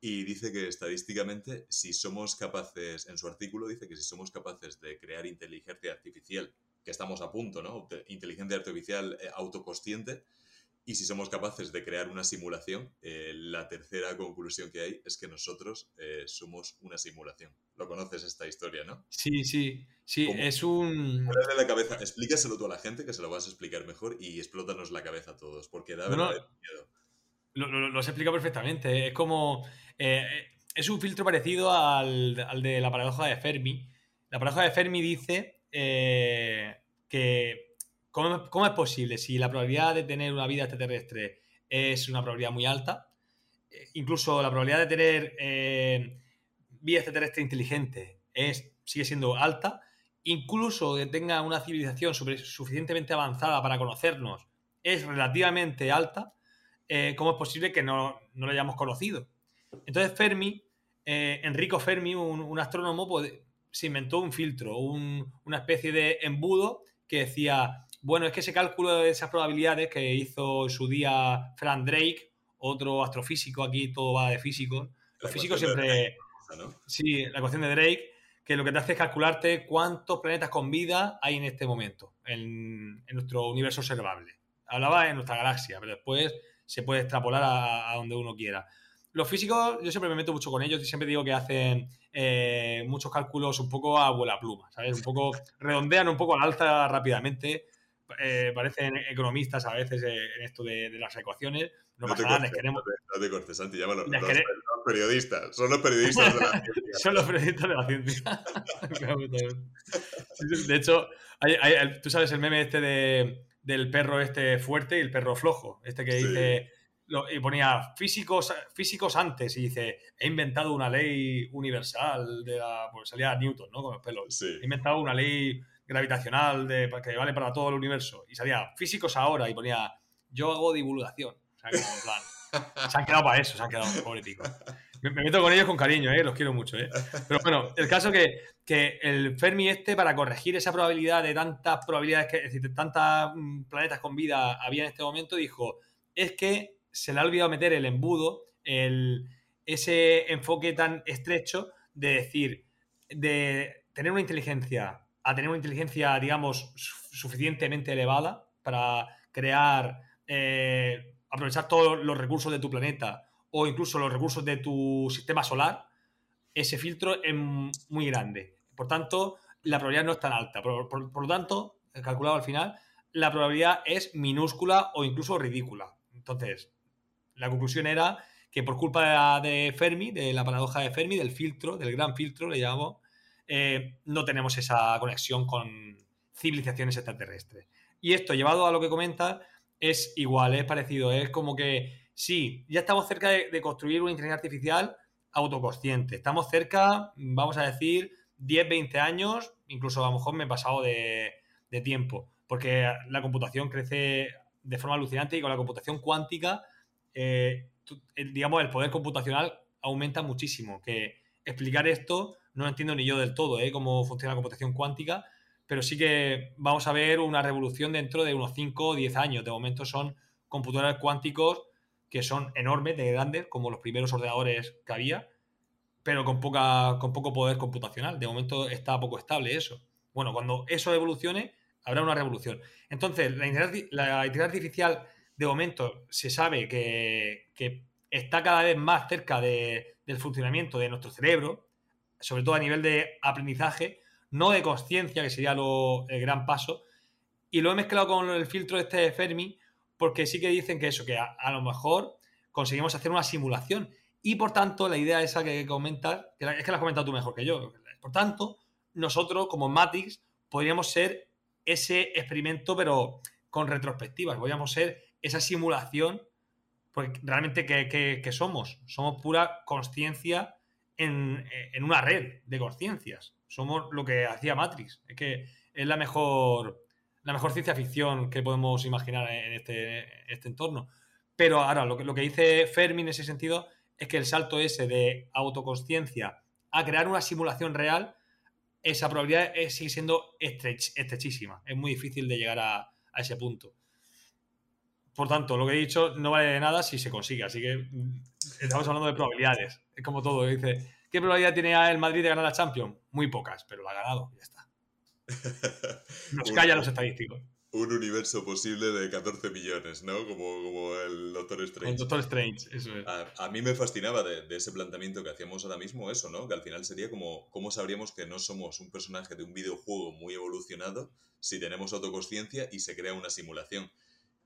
y dice que estadísticamente si somos capaces, en su artículo dice que si somos capaces de crear inteligencia artificial, que estamos a punto, ¿no? Inteligencia artificial eh, autoconsciente, y si somos capaces de crear una simulación, eh, la tercera conclusión que hay es que nosotros eh, somos una simulación. Lo conoces esta historia, ¿no? Sí, sí, sí, es un... la cabeza, explícaselo tú a la gente, que se lo vas a explicar mejor y explótanos la cabeza a todos, porque da verdad miedo. Lo, lo, lo, explica perfectamente. Es como... Eh, es un filtro parecido al, al, de la paradoja de Fermi. La paradoja de Fermi dice que ¿Cómo, es posible? Si la probabilidad de tener una vida extraterrestre es una probabilidad muy alta, eh, incluso la probabilidad de tener eh, vida extraterrestre inteligente es, sigue siendo alta, incluso que tenga una civilización suficientemente avanzada para conocernos es relativamente alta, eh, ¿cómo es posible que no, no, lo hayamos conocido? Entonces Fermi, Enrico Fermi, un, astrónomo, pues, se inventó un filtro, una especie de embudo que decía, bueno, es que ese cálculo de esas probabilidades que hizo en su día Frank Drake, otro astrofísico, aquí todo va de físico. Los físicos siempre. Sí, la ecuación de Drake, que lo que te hace es calcularte cuántos planetas con vida hay en este momento, en, nuestro universo observable. Hablaba en nuestra galaxia, pero después se puede extrapolar a, donde uno quiera. Los físicos, yo siempre me meto mucho con ellos y siempre digo que hacen eh, muchos cálculos un poco a vuela pluma, ¿sabes? Un poco, redondean un poco al alza rápidamente eh, parecen economistas a veces eh, en esto de, de, las ecuaciones. No, pasa nada, les queremos. No te, cortes, Santi, llámalo. Los, los, periodistas. Son los periodistas de la ciencia. Son los periodistas de la ciencia. de hecho, hay, hay, tú sabes el meme este de, del perro este fuerte y el perro flojo. Este que dice. Lo, y ponía físicos, físicos antes y dice, he inventado una ley universal de la... Pues salía Newton, ¿no? Con los pelos. Sí. He inventado una ley gravitacional de, que vale para todo el universo y salía físicos ahora y ponía yo hago divulgación. O sea, como en plan. Se han quedado para eso, se han quedado, pobre pico. Me, meto con ellos con cariño, ¿eh? los quiero mucho. ¿eh? Pero bueno, el caso que, que el Fermi este, para corregir esa probabilidad de tantas probabilidades, que, es decir, de tantas mm, planetas con vida había en este momento, dijo, es que se le ha olvidado meter el embudo, el, ese enfoque tan estrecho de decir, de tener una inteligencia a tener una inteligencia, digamos, suficientemente elevada para crear, eh, aprovechar todos los recursos de tu planeta o incluso los recursos de tu sistema solar, ese filtro es muy grande. Por tanto, la probabilidad no es tan alta. Por, por lo tanto, calculado al final, la probabilidad es minúscula o incluso ridícula. Entonces, la conclusión era que por culpa de Fermi, de la paradoja de Fermi, del filtro, del gran filtro, le llamamos, eh, no tenemos esa conexión con civilizaciones extraterrestres. Y esto, llevado a lo que comenta, es igual, es parecido. Es como que sí, ya estamos cerca de, construir una inteligencia artificial autoconsciente. Estamos cerca, vamos a decir, 10, 20 años, incluso a lo mejor me he pasado de, tiempo, porque la computación crece de forma alucinante y con la computación cuántica, eh, digamos, el poder computacional aumenta muchísimo. Que explicar esto no entiendo ni yo del todo ¿eh? cómo funciona la computación cuántica, pero sí que vamos a ver una revolución dentro de unos 5 o 10 años. De momento son computadores cuánticos que son enormes, de grandes, como los primeros ordenadores que había, pero con, poca, con poco poder computacional. De momento está poco estable eso. Bueno, cuando eso evolucione, habrá una revolución. Entonces, la inteligencia, artificial, de momento, se sabe que, está cada vez más cerca del funcionamiento de nuestro cerebro, sobre todo a nivel de aprendizaje, no de conciencia, que sería lo, el gran paso. Y lo he mezclado con el filtro este de Fermi, porque sí que dicen que eso, que a, lo mejor conseguimos hacer una simulación. Y por tanto, la idea esa que comentas, que es que la has comentado tú mejor que yo. Por tanto, nosotros, como Matrix, podríamos ser ese experimento, pero con retrospectivas. Podríamos ser esa simulación, porque realmente, ¿qué, somos? Somos pura conciencia en, una red de conciencias. Somos lo que hacía Matrix. Es que es la mejor, la mejor ciencia ficción que podemos imaginar en este, este entorno. Pero ahora, lo que, lo que dice Fermi en ese sentido es que el salto ese de autoconsciencia a crear una simulación real, esa probabilidad sigue siendo estrechísima. Es muy difícil de llegar a, a, ese punto. Por tanto, lo que he dicho no vale de nada si se consigue. Así que mm, estamos hablando de probabilidades. Es como todo. Dice, ¿qué probabilidad tiene el Madrid de ganar la Champions? Muy pocas, pero la ha ganado. Ya está. Nos callan los estadísticos. Un universo posible de 14 millones, ¿no? Como, el Doctor Strange. El Doctor Strange, eso es. A, mí me fascinaba de, ese planteamiento que hacíamos ahora mismo eso, ¿no? Que al final sería como, ¿cómo sabríamos que no somos un personaje de un videojuego muy evolucionado si tenemos autoconsciencia y se crea una simulación?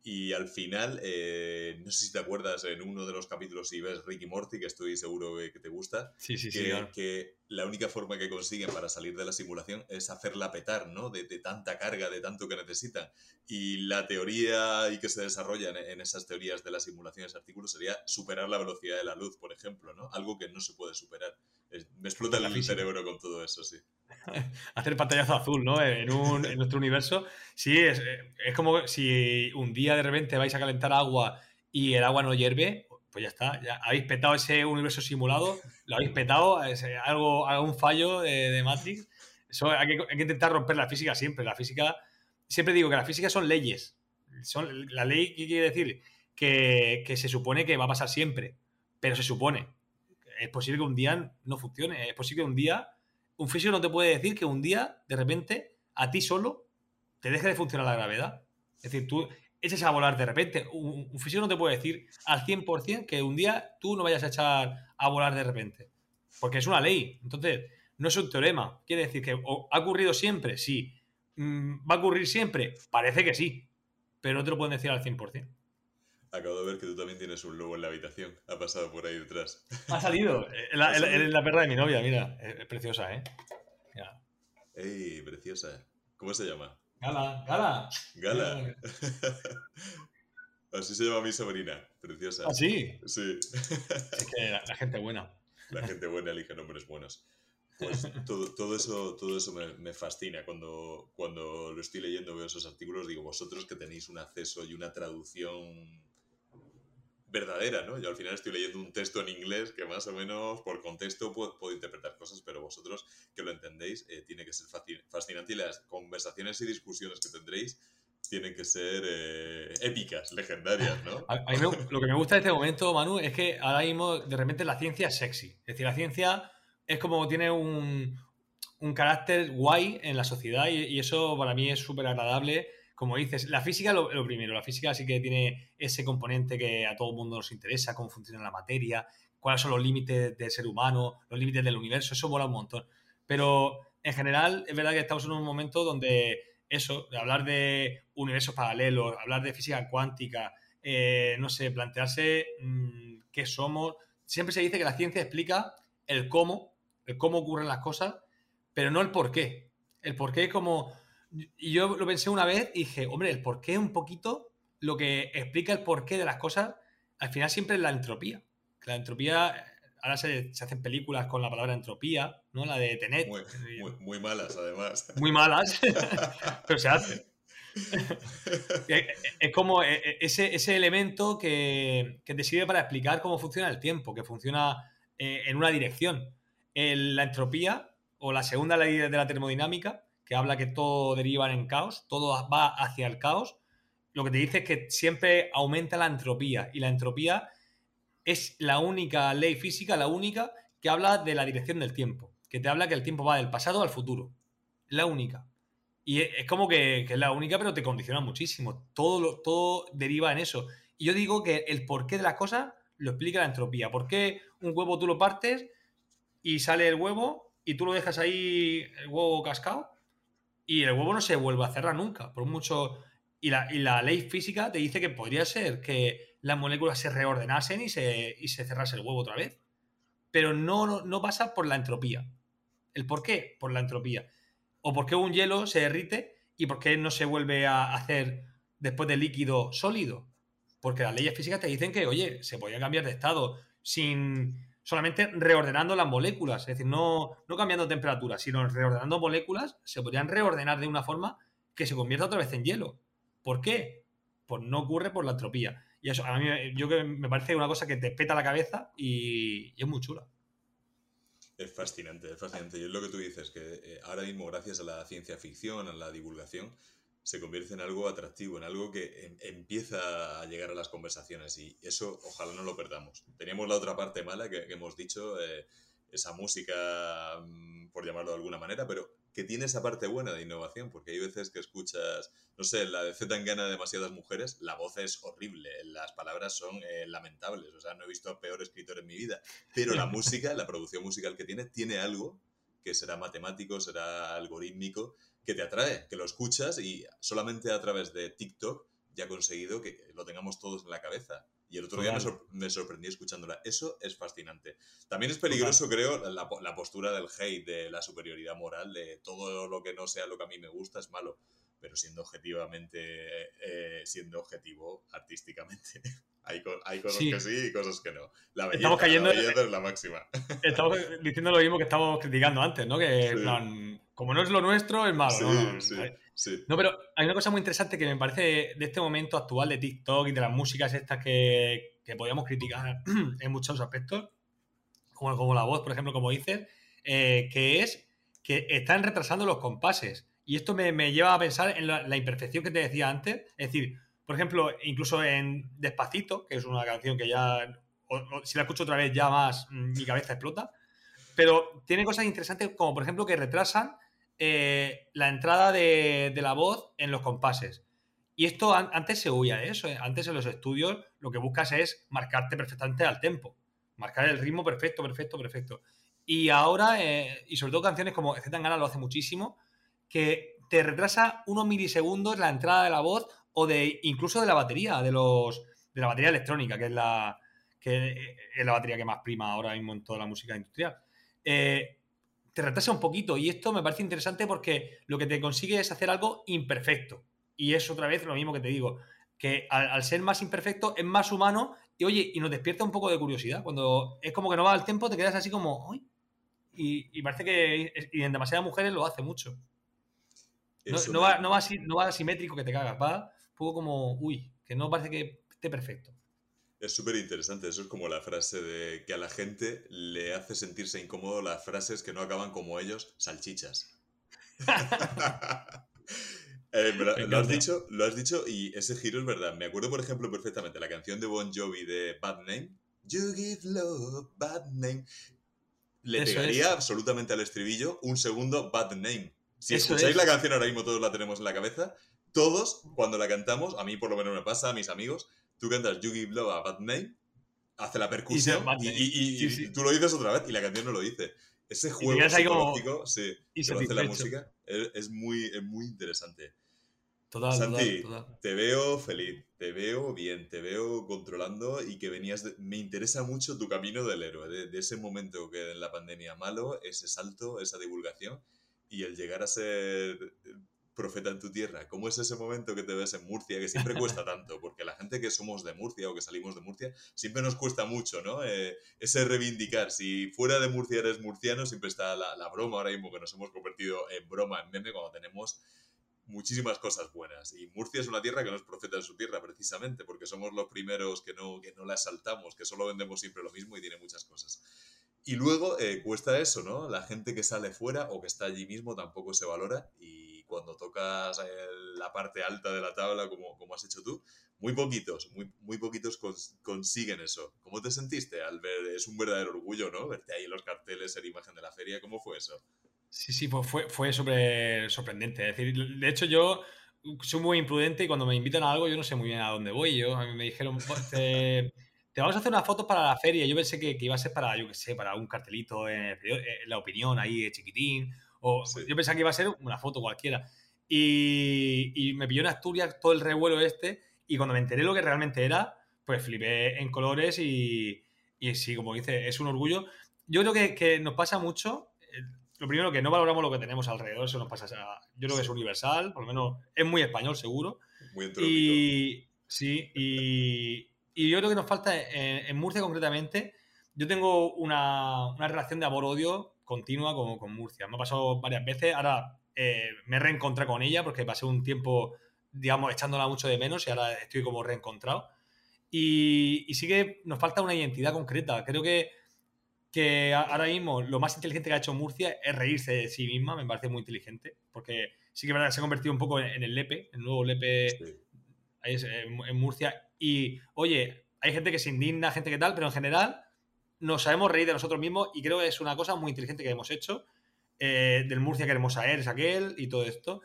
Y al final, eh, no sé si te acuerdas en uno de los capítulos si ves Ricky Morty, que estoy seguro que, te gusta, sí, sí, que, que, la única forma que consiguen para salir de la simulación es hacerla petar, ¿no? De, tanta carga, de tanto que necesitan. Y la teoría y que se desarrolla en, esas teorías de la simulación, ese artículo, sería superar la velocidad de la luz, por ejemplo, ¿no? Algo que no se puede superar. me explota el cerebro con todo eso, sí. hacer pantallazo azul, ¿no? En, nuestro universo. Sí, es, es, como si un día de repente vais a calentar agua y el agua no hierve, pues ya está. Ya habéis petado ese universo simulado, lo habéis petado, algo, algún fallo de, Matrix. Eso hay que, hay que, intentar romper la física siempre. La física, siempre digo que la física son leyes. Son, la ley, ¿qué quiere decir? Que, que se supone que va a pasar siempre, pero se supone. Es posible que un día no funcione, es posible que un día un físico no te puede decir que un día, de repente, a ti solo, te deje de funcionar la gravedad. Es decir, tú eches a volar de repente. Un, físico no te puede decir al 100% que un día tú no vayas a echar a volar de repente. Porque es una ley. Entonces, no es un teorema. Quiere decir que ha ocurrido siempre, sí. Mm, ¿Va a ocurrir siempre? Parece que sí. Pero no te lo pueden decir al 100%. Acabo de ver que tú también tienes un lobo en la habitación. Ha pasado por ahí detrás. Ha salido. Es la, perra de mi novia, mira. Es, preciosa, ¿eh? ¡Ey, preciosa! ¿Cómo se llama? Gala, Gala. Gala. Así se llama mi sobrina. Preciosa. ¿Ah, sí? Sí. Es que la, gente buena. La gente buena elige nombres buenos. Pues todo, todo eso, todo eso me, me, fascina. Cuando, cuando lo estoy leyendo, veo esos artículos, digo, vosotros que tenéis un acceso y una traducción verdadera, ¿no? Yo al final estoy leyendo un texto en inglés que más o menos por contexto puedo, puedo interpretar cosas, pero vosotros que lo entendéis, eh, tiene que ser fascinante y las conversaciones y discusiones que tendréis tienen que ser eh, épicas, legendarias, ¿no? A, mí lo que me gusta de este momento, Manu, es que ahora mismo de repente la ciencia es sexy. Es decir, la ciencia es como tiene un, un carácter guay en la sociedad y, y eso para mí es súper agradable como dices, la física lo, lo, primero, la física sí que tiene ese componente que a todo el mundo nos interesa, cómo funciona la materia, cuáles son los límites del ser humano, los límites del universo, eso mola un montón. Pero en general es verdad que estamos en un momento donde eso, hablar de universos paralelos, hablar de física cuántica, eh, no sé, plantearse mmm, qué somos. Siempre se dice que la ciencia explica el cómo, el cómo ocurren las cosas, pero no el por qué. El por qué como y yo lo pensé una vez y dije, hombre, el porqué un poquito, lo que explica el porqué de las cosas, al final siempre es la entropía. La entropía, ahora se, se hacen películas con la palabra entropía, ¿no? La de Tenet. Muy, muy, muy malas, además. Muy malas, pero se hace. es como e, e, ese, ese elemento que, que, te sirve para explicar cómo funciona el tiempo, que funciona eh, en una dirección. El, la entropía, o la segunda ley de la termodinámica, que habla que todo deriva en caos, todo va hacia el caos, lo que te dice es que siempre aumenta la entropía y la entropía es la única ley física, la única que habla de la dirección del tiempo, que te habla que el tiempo va del pasado al futuro, la única. Y es como que, es la única, pero te condiciona muchísimo. Todo, todo deriva en eso. Y yo digo que el porqué de las cosas lo explica la entropía. ¿Por qué un huevo tú lo partes y sale el huevo y tú lo dejas ahí, el huevo cascado? Y el huevo no se vuelve a cerrar nunca, por mucho... Y la, y la ley física te dice que podría ser que las moléculas se reordenasen y se, y se cerrase el huevo otra vez. Pero no, no, pasa por la entropía. ¿El por qué? Por la entropía. O por qué un hielo se derrite y por qué no se vuelve a hacer después del líquido sólido. Porque las leyes físicas te dicen que, oye, se podía cambiar de estado sin, solamente reordenando las moléculas, es decir, no, no cambiando temperatura, sino reordenando moléculas, se podrían reordenar de una forma que se convierta otra vez en hielo. ¿Por qué? Pues no ocurre por la entropía. Y eso a mí yo que me parece una cosa que te peta la cabeza y, es muy chula. Es fascinante, es fascinante. Y es lo que tú dices, que eh, ahora mismo, gracias a la ciencia ficción, a la divulgación, se convierte en algo atractivo, en algo que em, empieza a llegar a las conversaciones y eso ojalá no lo perdamos. Teníamos la otra parte mala que, hemos dicho, eh, esa música, mm, por llamarlo de alguna manera, pero que tiene esa parte buena de innovación, porque hay veces que escuchas, no sé, la de Z de demasiadas mujeres, la voz es horrible, las palabras son eh, lamentables, o sea, no he visto peor escritor en mi vida, pero la música, la producción musical que tiene, tiene algo que será matemático, será algorítmico, que te atrae, que lo escuchas y solamente a través de TikTok ya ha conseguido que lo tengamos todos en la cabeza. Y el otro día me, sor me, sorprendí escuchándola. Eso es fascinante. También es peligroso, Total. creo, la, la, postura del hate, de la superioridad moral, de todo lo que no sea lo que a mí me gusta es malo. Pero siendo objetivamente, eh, siendo objetivo artísticamente. Hay, hay cosas sí. que sí y cosas que no. La belleza, estamos cayendo, la belleza es la máxima. Estamos diciendo lo mismo que estábamos criticando antes, ¿no? Que, sí. plan, como no es lo nuestro, es malo. Sí, ¿no? Sí, sí. no, pero hay una cosa muy interesante que me parece de este momento actual de TikTok y de las músicas estas que, que podíamos criticar en muchos aspectos, como, como, la voz, por ejemplo, como dices, eh, que es que están retrasando los compases. Y esto me, me lleva a pensar en la, la imperfección que te decía antes. Es decir, por ejemplo, incluso en Despacito, que es una canción que ya, o, o, si la escucho otra vez, ya más mm, mi cabeza explota. Pero tiene cosas interesantes, como por ejemplo que retrasan eh, la entrada de, de, la voz en los compases. Y esto an antes se huía de eso. ¿eh? Antes en los estudios lo que buscas es marcarte perfectamente al tempo. Marcar el ritmo perfecto, perfecto, perfecto. Y ahora, eh, y sobre todo canciones como Z Tangana lo hace muchísimo, que te retrasa unos milisegundos la entrada de la voz o de incluso de la batería, de los de la batería electrónica, que es la que es la batería que más prima ahora mismo en toda la música industrial. Eh, te retrasa un poquito y esto me parece interesante porque lo que te consigue es hacer algo imperfecto. Y es otra vez lo mismo que te digo, que al, al ser más imperfecto es más humano y oye, y nos despierta un poco de curiosidad. Cuando es como que no va al tiempo, te quedas así como, y, y, parece que y en demasiadas mujeres lo hace mucho. No, no, va, no, va, no va asimétrico que te cagas, va poco como, uy, que no parece que esté perfecto. Es súper interesante, eso es como la frase de que a la gente le hace sentirse incómodo las frases que no acaban como ellos, salchichas. Eh, lo, has dicho, lo has dicho y ese giro es verdad. Me acuerdo, por ejemplo, perfectamente la canción de Bon Jovi de Bad Name. You give love, bad name. Le pegaría absolutamente al estribillo un segundo Bad Name. Si escucháis la canción ahora mismo, todos la tenemos en la cabeza. Todos, cuando la cantamos, a mí por lo menos me pasa, a mis amigos, tú cantas You give love a bad name, hace la percusión y, tú lo dices otra vez y la canción no lo dice. Ese juego psicológico, sí, que hace la música, es, muy, muy interesante. Total, Santi, te veo feliz, te veo bien, te veo controlando y que venías me interesa mucho tu camino del héroe, de, de, ese momento que en la pandemia malo, ese salto, esa divulgación y el llegar a ser profeta en tu tierra. ¿Cómo es ese momento que te ves en Murcia, que siempre cuesta tanto? Porque la gente que somos de Murcia o que salimos de Murcia, siempre nos cuesta mucho, ¿no? Eh, ese reivindicar. Si fuera de Murcia eres murciano, siempre está la, broma ahora mismo que nos hemos convertido en broma, en meme, cuando tenemos muchísimas cosas buenas. Y Murcia es una tierra que no es profeta en su tierra, precisamente, porque somos los primeros que no, que no la saltamos, que solo vendemos siempre lo mismo y tiene muchas cosas. Y luego eh, cuesta eso, ¿no? La gente que sale fuera o que está allí mismo tampoco se valora y cuando tocas la parte alta de la tabla, como, como has hecho tú, muy poquitos, muy, muy poquitos consiguen eso. ¿Cómo te sentiste al ver? Es un verdadero orgullo, ¿no? Verte ahí en los carteles, ser imagen de la feria. ¿Cómo fue eso? Sí, sí, pues fue, fue sobre, sorprendente. Es decir, de hecho, yo soy muy imprudente y cuando me invitan a algo, yo no sé muy bien a dónde voy. Yo, a mí me dijeron, pues, te, vamos a hacer unas fotos para la feria. Yo pensé que, que, iba a ser para, yo qué sé, para un cartelito en, la opinión ahí chiquitín o yo pensaba que iba a ser una foto cualquiera. Y, y, me pilló en Asturias todo el revuelo este. Y cuando me enteré lo que realmente era, pues flipé en colores y, y sí, como dice, es un orgullo. Yo creo que, que, nos pasa mucho. Eh, lo primero, que no valoramos lo que tenemos alrededor, eso nos pasa. yo creo que es universal, por lo menos es muy español, seguro. Muy y Sí, y, y, yo creo que nos falta en, en Murcia concretamente. Yo tengo una, una relación de amor-odio continua con, con, Murcia. Me ha pasado varias veces. Ahora eh, me he reencontrado con ella porque pasé un tiempo, digamos, echándola mucho de menos y ahora estoy como reencontrado. Y, y sí que nos falta una identidad concreta. Creo que, que ahora mismo lo más inteligente que ha hecho Murcia es reírse de sí misma. Me parece muy inteligente porque sí que se ha convertido un poco en, el Lepe, el nuevo Lepe en Murcia. Y oye, hay gente que se indigna, gente que tal, pero en general nos sabemos reír de nosotros mismos y creo que es una cosa muy inteligente que hemos hecho. Eh, del Murcia queremos saber, es aquel y todo esto.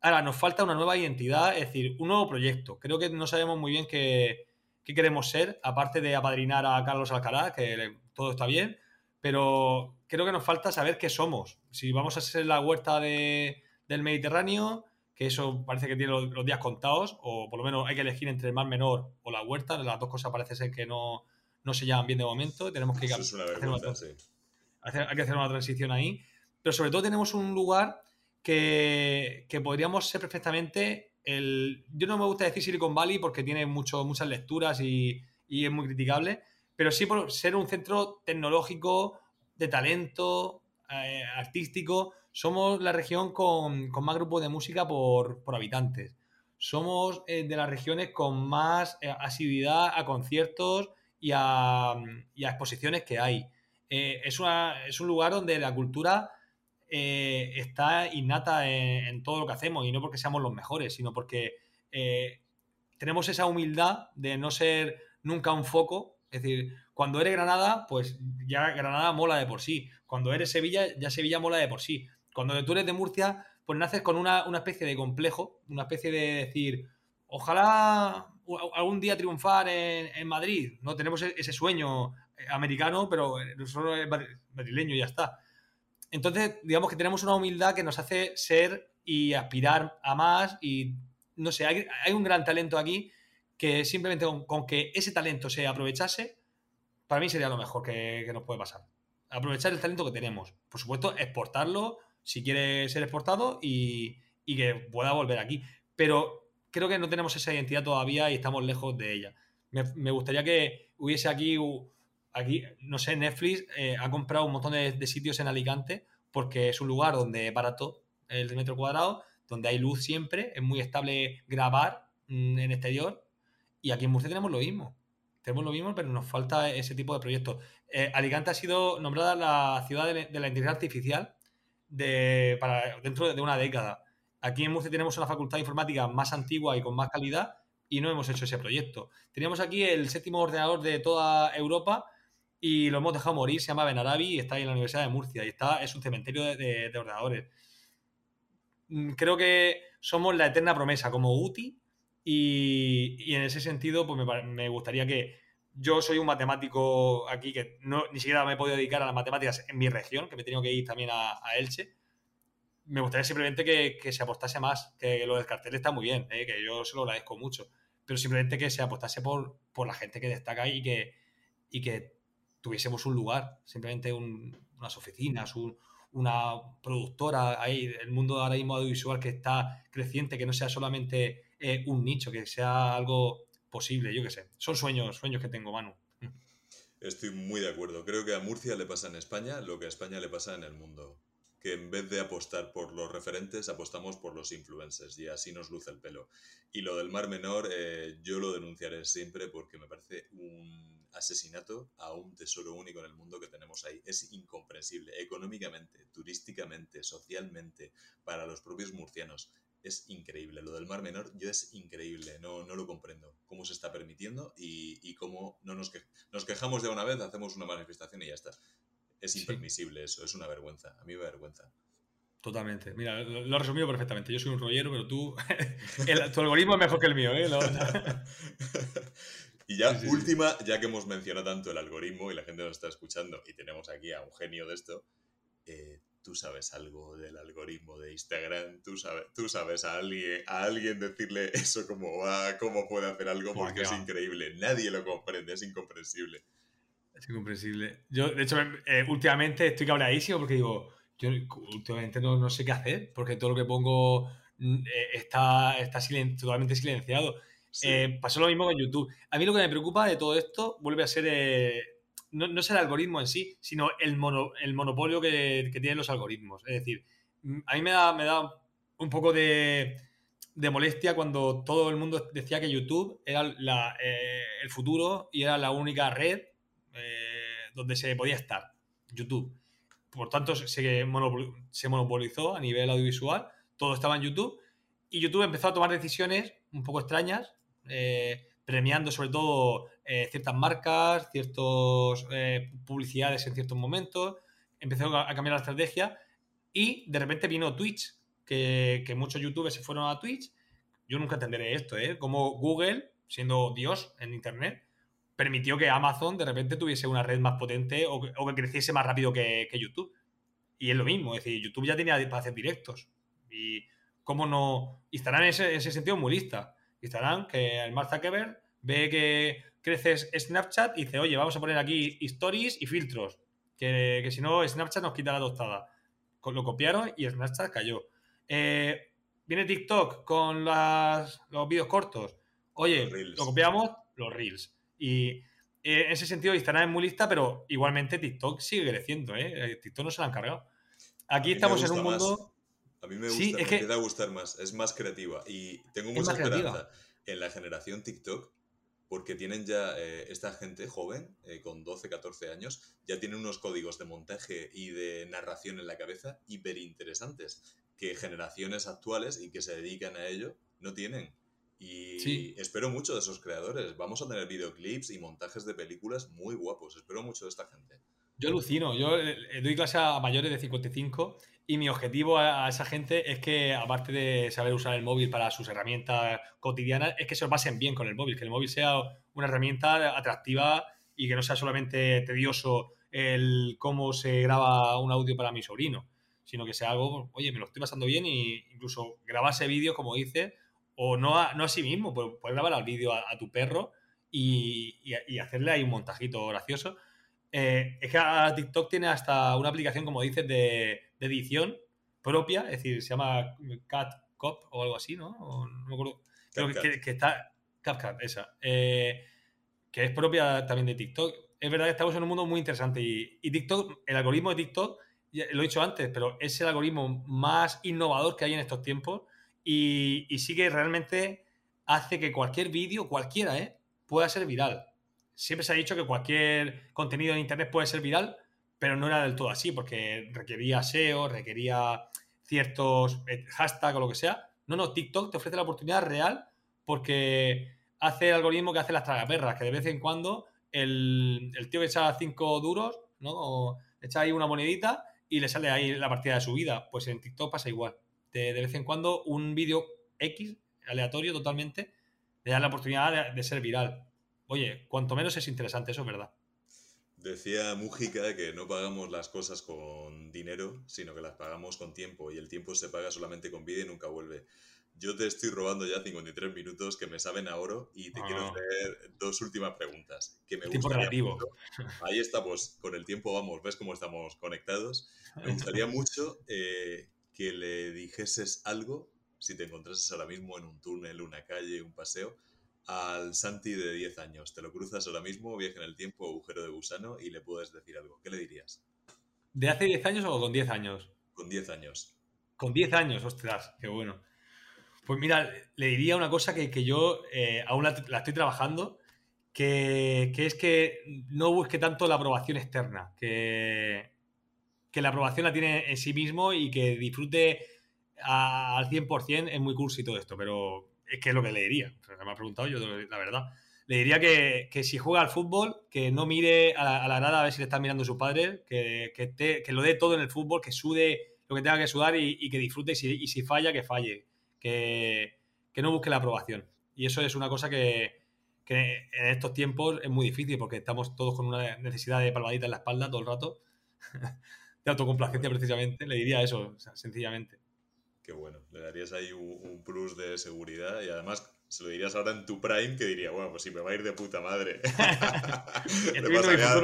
Ahora, nos falta una nueva identidad, es decir, un nuevo proyecto. Creo que no sabemos muy bien qué, queremos ser, aparte de apadrinar a Carlos Alcaraz, que todo está bien, pero creo que nos falta saber qué somos. Si vamos a ser la huerta del Mediterráneo, que eso parece que tiene los, días contados, o por lo menos hay que elegir entre el mar menor o la huerta, las dos cosas parece ser que no, no se llevan bien de momento, tenemos que, hacer, hay que hacer una transición ahí, pero sobre todo tenemos un lugar que, podríamos ser perfectamente el... Yo no me gusta decir Silicon Valley porque tiene mucho, muchas lecturas y, es muy criticable, pero sí por ser un centro tecnológico, de talento, eh, artístico. Somos la región con, más grupos de música por, habitantes. Somos eh, de las regiones con más eh, asiduidad a conciertos y a, exposiciones que hay. Eh, es, es, un lugar donde la cultura eh, está innata en, todo lo que hacemos y no porque seamos los mejores, sino porque eh, tenemos esa humildad de no ser nunca un foco. Es decir, cuando eres Granada, pues ya Granada mola de por sí. Cuando eres Sevilla, ya Sevilla mola de por sí. Cuando tú eres de Murcia, pues naces con una, una especie de complejo, una especie de decir, ojalá algún día triunfar en, Madrid. No tenemos e-, ese sueño eh, americano, pero solo es madrileño y ya está. Entonces, digamos que tenemos una humildad que nos hace ser y aspirar a más y no sé, hay, un gran talento aquí que simplemente con, que ese talento se aprovechase, para mí sería lo mejor que, nos puede pasar. Aprovechar el talento que tenemos. Por supuesto, exportarlo si quiere ser exportado y, y que pueda volver aquí. Pero creo que no tenemos esa identidad todavía y estamos lejos de ella. Me, gustaría que hubiese aquí, aquí no sé, Netflix eh, ha comprado un montón de, sitios en Alicante porque es un lugar donde es barato el metro cuadrado, donde hay luz siempre, es muy estable grabar mm, en exterior y aquí en Murcia tenemos lo mismo. tenemos lo mismo, pero nos falta ese tipo de proyectos. Eh, Alicante ha sido nombrada la ciudad de, la inteligencia artificial de, para, dentro de una década. Aquí en Murcia tenemos una facultad de informática más antigua y con más calidad y no hemos hecho ese proyecto. Teníamos aquí el séptimo ordenador de toda Europa y lo hemos dejado morir, se llama Benarabi y está en la Universidad de Murcia y está, es un cementerio de, ordenadores. Mm, creo que somos la eterna promesa como UTI y, en ese sentido pues me, gustaría que yo soy un matemático aquí que ni siquiera me he podido dedicar a las matemáticas en mi región, que me he tenido que ir también a, Elche. Me gustaría simplemente que, se apostase más, que lo del cartel está muy bien, ¿eh? que yo se lo agradezco mucho, pero simplemente que se apostase por, por la gente que destaca y que, y que tuviésemos un lugar, simplemente unas oficinas, una productora, ahí, el mundo ahora mismo audiovisual que está creciente, que no sea solamente eh, un nicho, que sea algo posible, yo qué sé. Son sueños, sueños que tengo, Manu. Estoy muy de acuerdo. Creo que a Murcia le pasa en España lo que a España le pasa en el mundo. Que en vez de apostar por los referentes, apostamos por los influencers y así nos luce el pelo. Y lo del Mar Menor, eh, yo lo denunciaré siempre porque me parece un asesinato a un tesoro único en el mundo que tenemos ahí. Es incomprensible económicamente, turísticamente, socialmente, para los propios murcianos. Es increíble. Lo del Mar Menor yo es increíble. No, no lo comprendo. Cómo se está permitiendo y, cómo no nos, nos quejamos de una vez, hacemos una manifestación y ya está. Es impermisible eso. Es una vergüenza. A mí me vergüenza. Totalmente. Mira, lo, has resumido perfectamente. Yo soy un rollero, pero tú. tu algoritmo es mejor que el mío, ¿eh? Y ya, última, ya que hemos mencionado tanto el algoritmo y la gente nos está escuchando y tenemos aquí a un genio de esto, eh, tú sabes algo del algoritmo de Instagram, tú sabes, tú sabes a alguien, a alguien decirle eso cómo va, cómo puede hacer algo, porque es increíble. Nadie lo comprende, es incomprensible. Es incomprensible. Yo, de hecho, eh, últimamente estoy cabreadísimo porque digo, yo últimamente no, no, sé qué hacer, porque todo lo que pongo mm, eh, está, está totalmente silenciado. Eh, pasó lo mismo con YouTube. A mí lo que me preocupa de todo esto vuelve a ser, no, no, es el algoritmo en sí, sino el, el monopolio que, tienen los algoritmos. Es decir, mm, a mí me da, me da un poco de, molestia cuando todo el mundo decía que YouTube era eh, el futuro y era la única red donde se podía estar, YouTube. Por tanto, se, se monopolizó a nivel audiovisual, todo estaba en YouTube y YouTube empezó a tomar decisiones un poco extrañas eh, premiando sobre todo eh, ciertas marcas, ciertas eh, publicidades en ciertos momentos, empezó a, cambiar la estrategia y de repente vino Twitch, que, muchos youtubers se fueron a Twitch. Yo nunca entenderé esto, ¿eh? Como Google, siendo Dios en Internet, permitió que Amazon de repente tuviese una red más potente o, que creciese más rápido que, YouTube. Y es lo mismo, es decir, YouTube ya tenía para hacer directos. Y cómo no. Y estarán en ese, en ese sentido muy lista. Instagram, que el Mark Zuckerberg ve que creces Snapchat y dice, oye, vamos a poner aquí stories y filtros, que, si no Snapchat nos quita la tostada. Lo copiaron y Snapchat cayó. Eh, viene TikTok con los vídeos cortos. Oye, lo copiamos, los Reels. Y eh, en ese sentido Instagram es muy lista, pero igualmente TikTok sigue creciendo. ¿eh? TikTok no se la han cargado. Aquí estamos en un mundo... A mí me gusta, me empieza a gustar más, es más creativa. Y tengo mucha esperanza en la generación TikTok, porque tienen ya eh, esta gente joven, eh, con 12, 14 años, ya tienen unos códigos de montaje y de narración en la cabeza hiper interesantes, que generaciones actuales y que se dedican a ello no tienen. Y espero mucho de esos creadores. Vamos a tener videoclips y montajes de películas muy guapos. Espero mucho de esta gente. Yo alucino. Yo eh, doy clase a mayores de 55 y mi objetivo a, esa gente es que, aparte de saber usar el móvil para sus herramientas cotidianas, es que se lo pasen bien con el móvil, que el móvil sea una herramienta atractiva y que no sea solamente tedioso el cómo se graba un audio para mi sobrino, sino que sea algo, oye, me lo estoy pasando bien e incluso grabarse vídeo, como dice, o no a, no a sí mismo, puedes grabar el vídeo a, tu perro y, hacerle ahí un montajito gracioso. Eh, es que TikTok tiene hasta una aplicación, como dices, de, de edición propia, es decir, se llama Cat Cop o algo así, ¿no? no me acuerdo. Creo que, está. CapCut, esa. Eh, que es propia también de TikTok. Es verdad que estamos en un mundo muy interesante y, TikTok, el algoritmo de TikTok, lo he dicho antes, pero es el algoritmo más innovador que hay en estos tiempos y, sí que realmente hace que cualquier vídeo, cualquiera, ¿eh? pueda ser viral. siempre se ha dicho que cualquier contenido en Internet puede ser viral, pero no era del todo así, porque requería SEO, requería ciertos eh, hashtags o lo que sea. No, no, TikTok te ofrece la oportunidad real porque hace el algoritmo que hace las tragaperras, que de vez en cuando el, tío que echa cinco duros, ¿no? echa ahí una monedita y le sale ahí la partida de su vida. Pues en TikTok pasa igual. De, vez en cuando un vídeo X, aleatorio totalmente, le da la oportunidad de ser viral. Oye, cuanto menos es interesante, eso es verdad. Decía Mújica que no pagamos las cosas con dinero, sino que las pagamos con tiempo y el tiempo se paga solamente con vida y nunca vuelve. Yo te estoy robando ya 53 minutos que me saben a oro y te quiero hacer dos últimas preguntas. Que me tiempo relativo. Ahí estamos, con el tiempo vamos, ves cómo estamos conectados. Me gustaría mucho eh, que le dijeses algo, si te encontrases ahora mismo en un túnel, una calle, un paseo, al Santi de 10 años. Te lo cruzas ahora mismo, viaje en el tiempo, agujero de gusano y le puedes decir algo. ¿Qué le dirías? ¿De hace 10 años o con 10 años? Con 10 años. Con 10 años, ostras, qué bueno. Pues mira, le diría una cosa que, yo eh, aún la, estoy trabajando, que, es que no busque tanto la aprobación externa, que, que la aprobación la tiene en sí mismo y que disfrute al 100% es muy cursi todo esto, pero es que es lo que le diría. me ha preguntado yo, la verdad. Le diría que, si juega al fútbol, que no mire a la, a grada a ver si le están mirando su padre, que, que, lo dé todo en el fútbol, que sude lo que tenga que sudar y, que disfrute. Y si, falla, que falle. Que, no busque la aprobación. Y eso es una cosa que, en estos tiempos es muy difícil porque estamos todos con una necesidad de palmadita en la espalda todo el rato. de autocomplacencia, precisamente. Le diría eso, sencillamente. Qué bueno, le darías ahí un, plus de seguridad y además se lo dirías ahora en tu prime que diría, bueno, pues si me va a ir de puta madre. le, pasaría,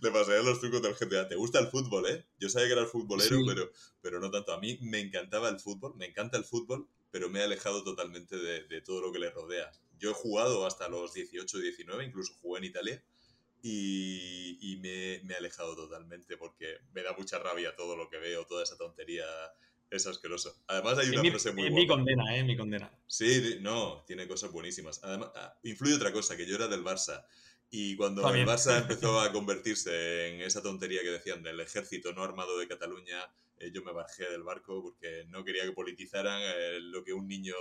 le pasaría los trucos del GTA. ¿Te gusta el fútbol, eh? Yo sabía que era el futbolero, pero, pero no tanto. A mí me encantaba el fútbol, me encanta el fútbol, pero me he alejado totalmente de, todo lo que le rodea. Yo he jugado hasta los 18, 19, incluso jugué en Italia. Y, y me, me, he alejado totalmente porque me da mucha rabia todo lo que veo, toda esa tontería es asqueroso. Además hay una frase muy buena. mi condena, ¿eh? Mi condena. Sí, no, tiene cosas buenísimas. Además, ah, influye otra cosa, que yo era del Barça. Y cuando el Barça empezó a convertirse en esa tontería que decían del ejército no armado de Cataluña, eh, yo me bajé del barco porque no quería que politizaran eh, lo que un niño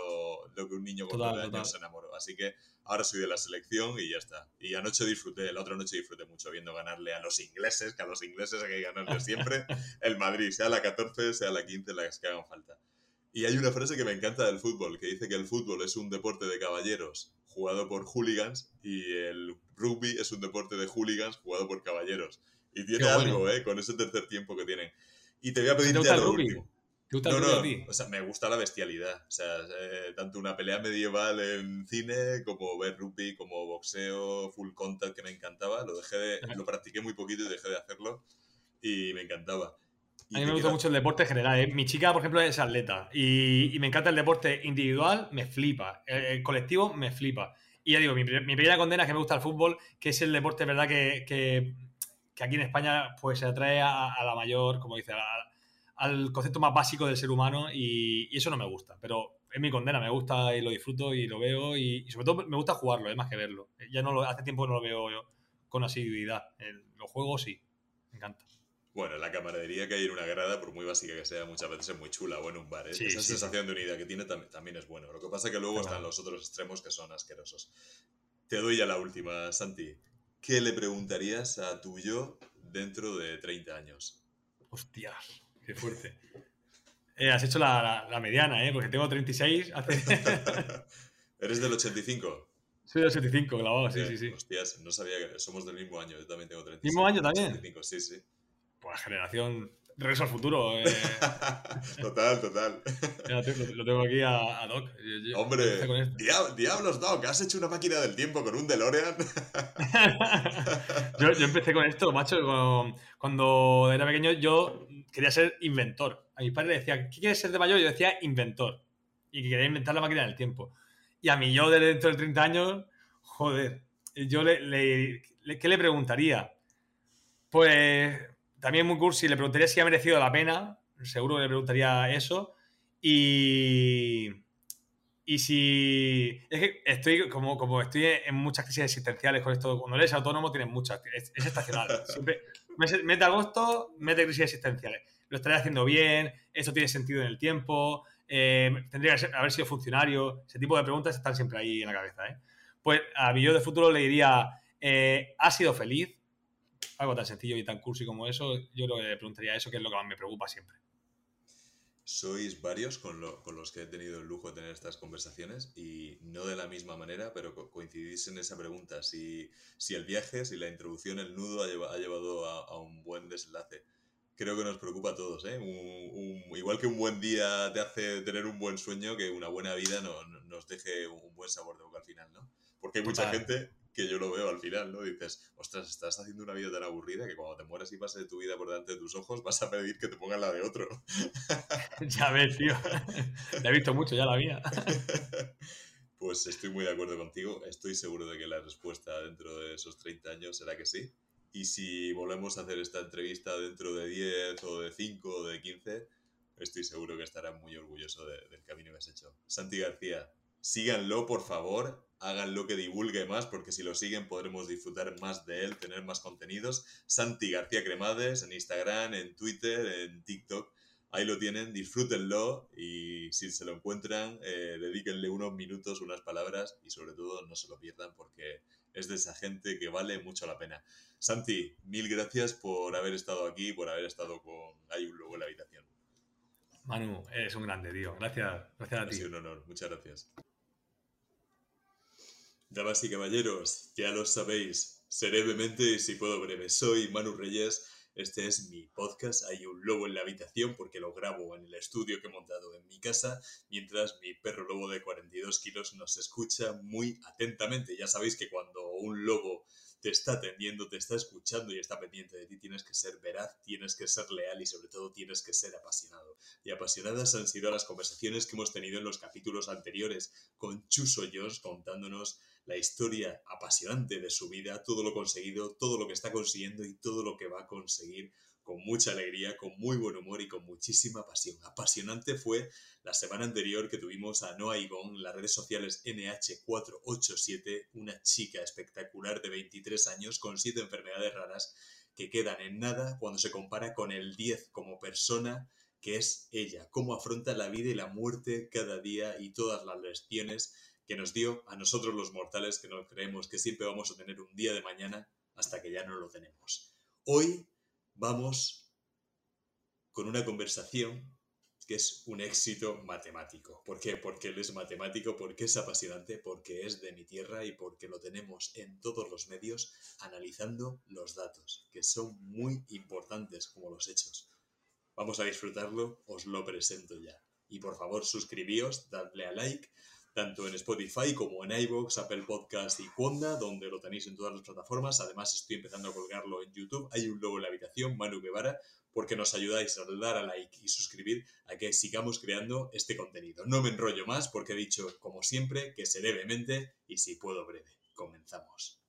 lo que un niño con años se enamoró. Así que ahora soy de la selección y ya está. Y anoche disfruté, la otra noche disfruté mucho viendo ganarle a los ingleses, que a los ingleses hay que ganarle siempre el Madrid, sea la 14, sea la 15, las que hagan falta. Y hay una frase que me encanta del fútbol, que dice que el fútbol es un deporte de caballeros jugado por hooligans y el rugby es un deporte de hooligans jugado por caballeros. Y tiene algo, ¿eh? Con ese tercer tiempo que tienen. Y te voy a pedir ¿Te gusta el rugby? no, no, o sea, me gusta la bestialidad. O sea, eh, tanto una pelea medieval en cine como ver rugby, como boxeo, full contact que me encantaba. Lo dejé de, lo practiqué muy poquito y dejé de hacerlo y me encantaba. A mí me gusta mucho el deporte en general. ¿eh? Mi chica, por ejemplo, es atleta y, me encanta el deporte individual, me flipa. El, colectivo me flipa. Y ya digo, mi, primera condena es que me gusta el fútbol, que es el deporte, ¿verdad? Que, que, aquí en España pues se atrae a, la mayor, como dice, al concepto más básico del ser humano y, eso no me gusta. Pero es mi condena, me gusta y lo disfruto y lo veo y, sobre todo me gusta jugarlo, es más que verlo. Ya no lo, hace tiempo que no lo veo yo con asiduidad. los juegos sí, me encanta. Bueno, la camaradería que hay en una grada, por muy básica que sea, muchas veces es muy chula o en un bar. ¿eh? Esa sensación de unidad que tiene también, es bueno. Lo que pasa es que luego están los otros extremos que son asquerosos. Te doy ya la última, Santi. ¿Qué le preguntarías a tu yo dentro de 30 años? Hostias, qué fuerte. Eh, has hecho la, mediana, ¿eh? Porque tengo 36. ¿Eres del 85? Soy del 85, clavado, sí, sí, sí. Hostias, no sabía que somos del mismo año. Yo también tengo 36. ¿Mismo año también? 85, sí, sí la generación Regreso al futuro. Eh. total, total. lo, tengo aquí a, Doc. Hombre, diablos, Doc, has hecho una máquina del tiempo con un DeLorean. yo, yo, empecé con esto, macho. Cuando era pequeño, yo quería ser inventor. A mis padres le decían, ¿qué quieres ser de mayor? Yo decía inventor. Y que quería inventar la máquina del tiempo. Y a mí, yo de dentro de 30 años, joder, yo le, le ¿qué le preguntaría? Pues también muy cursi, le preguntaría si ha merecido la pena, seguro que le preguntaría eso. Y, Y si. Es que estoy como, como estoy en muchas crisis existenciales con esto. Cuando eres autónomo tienes muchas. Es, estacional. Siempre. Mes, de agosto, mes de crisis existenciales. Lo estaré haciendo bien, esto tiene sentido en el tiempo, eh, tendría que haber sido funcionario. Ese tipo de preguntas están siempre ahí en la cabeza. ¿eh? Pues a mi yo de futuro le diría: eh, ¿has sido feliz? Algo tan sencillo y tan cursi como eso, yo le preguntaría eso, que es lo que más me preocupa siempre sois varios con, los que he tenido el lujo de tener estas conversaciones y no de la misma manera, pero coincidís en esa pregunta, si, si el viaje, si la introducción, el nudo ha, llevado a, un buen desenlace. Creo que nos preocupa a todos, ¿eh? igual que un buen día te hace tener un buen sueño, que una buena vida nos deje un buen sabor de boca al final, ¿no? Porque hay mucha gente que yo lo veo al final, ¿no? Dices, ostras, estás haciendo una vida tan aburrida que cuando te mueres y pases tu vida por delante de tus ojos vas a pedir que te pongan la de otro. ya ves, tío. Te he visto mucho ya la mía. pues estoy muy de acuerdo contigo. Estoy seguro de que la respuesta dentro de esos 30 años será que sí. Y si volvemos a hacer esta entrevista dentro de 10 o de 5 o de 15, estoy seguro que estará muy orgulloso del camino que has hecho. Santi García, síganlo por favor háganlo que divulgue más, porque si lo siguen podremos disfrutar más de él, tener más contenidos. Santi García Cremades en Instagram, en Twitter, en TikTok. Ahí lo tienen, disfrútenlo y si se lo encuentran, eh, dedíquenle unos minutos, unas palabras y sobre todo no se lo pierdan porque es de esa gente que vale mucho la pena. Santi, mil gracias por haber estado aquí, por haber estado con Hay un logo en la habitación. Manu, es un grande, tío. Gracias, gracias a ti. Ha sido un honor, muchas gracias. Damas y caballeros, ya lo sabéis, seré brevemente si puedo breve. Soy Manu Reyes, este es mi podcast. Hay un lobo en la habitación porque lo grabo en el estudio que he montado en mi casa, mientras mi perro lobo de 42 kilos nos escucha muy atentamente. Ya sabéis que cuando un lobo te está atendiendo, te está escuchando y está pendiente de ti, tienes que ser veraz, tienes que ser leal y sobre todo tienes que ser apasionado. Y apasionadas han sido las conversaciones que hemos tenido en los capítulos anteriores con Chuso Jones contándonos la historia apasionante de su vida, todo lo conseguido, todo lo que está consiguiendo y todo lo que va a conseguir con mucha alegría, con muy buen humor y con muchísima pasión. Apasionante fue la semana anterior que tuvimos a Noah Igon en las redes sociales NH487, una chica espectacular de 23 años con 7 enfermedades raras que quedan en nada cuando se compara con el 10 como persona que es ella, cómo afronta la vida y la muerte cada día y todas las lecciones que nos dio a nosotros los mortales que no creemos que siempre vamos a tener un día de mañana hasta que ya no lo tenemos. Hoy vamos con una conversación que es un éxito matemático. ¿Por qué? Porque él es matemático, porque es apasionante, porque es de mi tierra y porque lo tenemos en todos los medios analizando los datos, que son muy importantes como los hechos. Vamos a disfrutarlo, os lo presento ya. Y por favor suscribíos, dadle a like tanto en Spotify como en iVoox, Apple Podcast y Wanda, donde lo tenéis en todas las plataformas. Además, estoy empezando a colgarlo en YouTube. Hay un logo en la habitación, Manu Guevara, porque nos ayudáis a dar a like y suscribir a que sigamos creando este contenido. No me enrollo más porque he dicho, como siempre, que seré vehemente y si puedo breve. Comenzamos.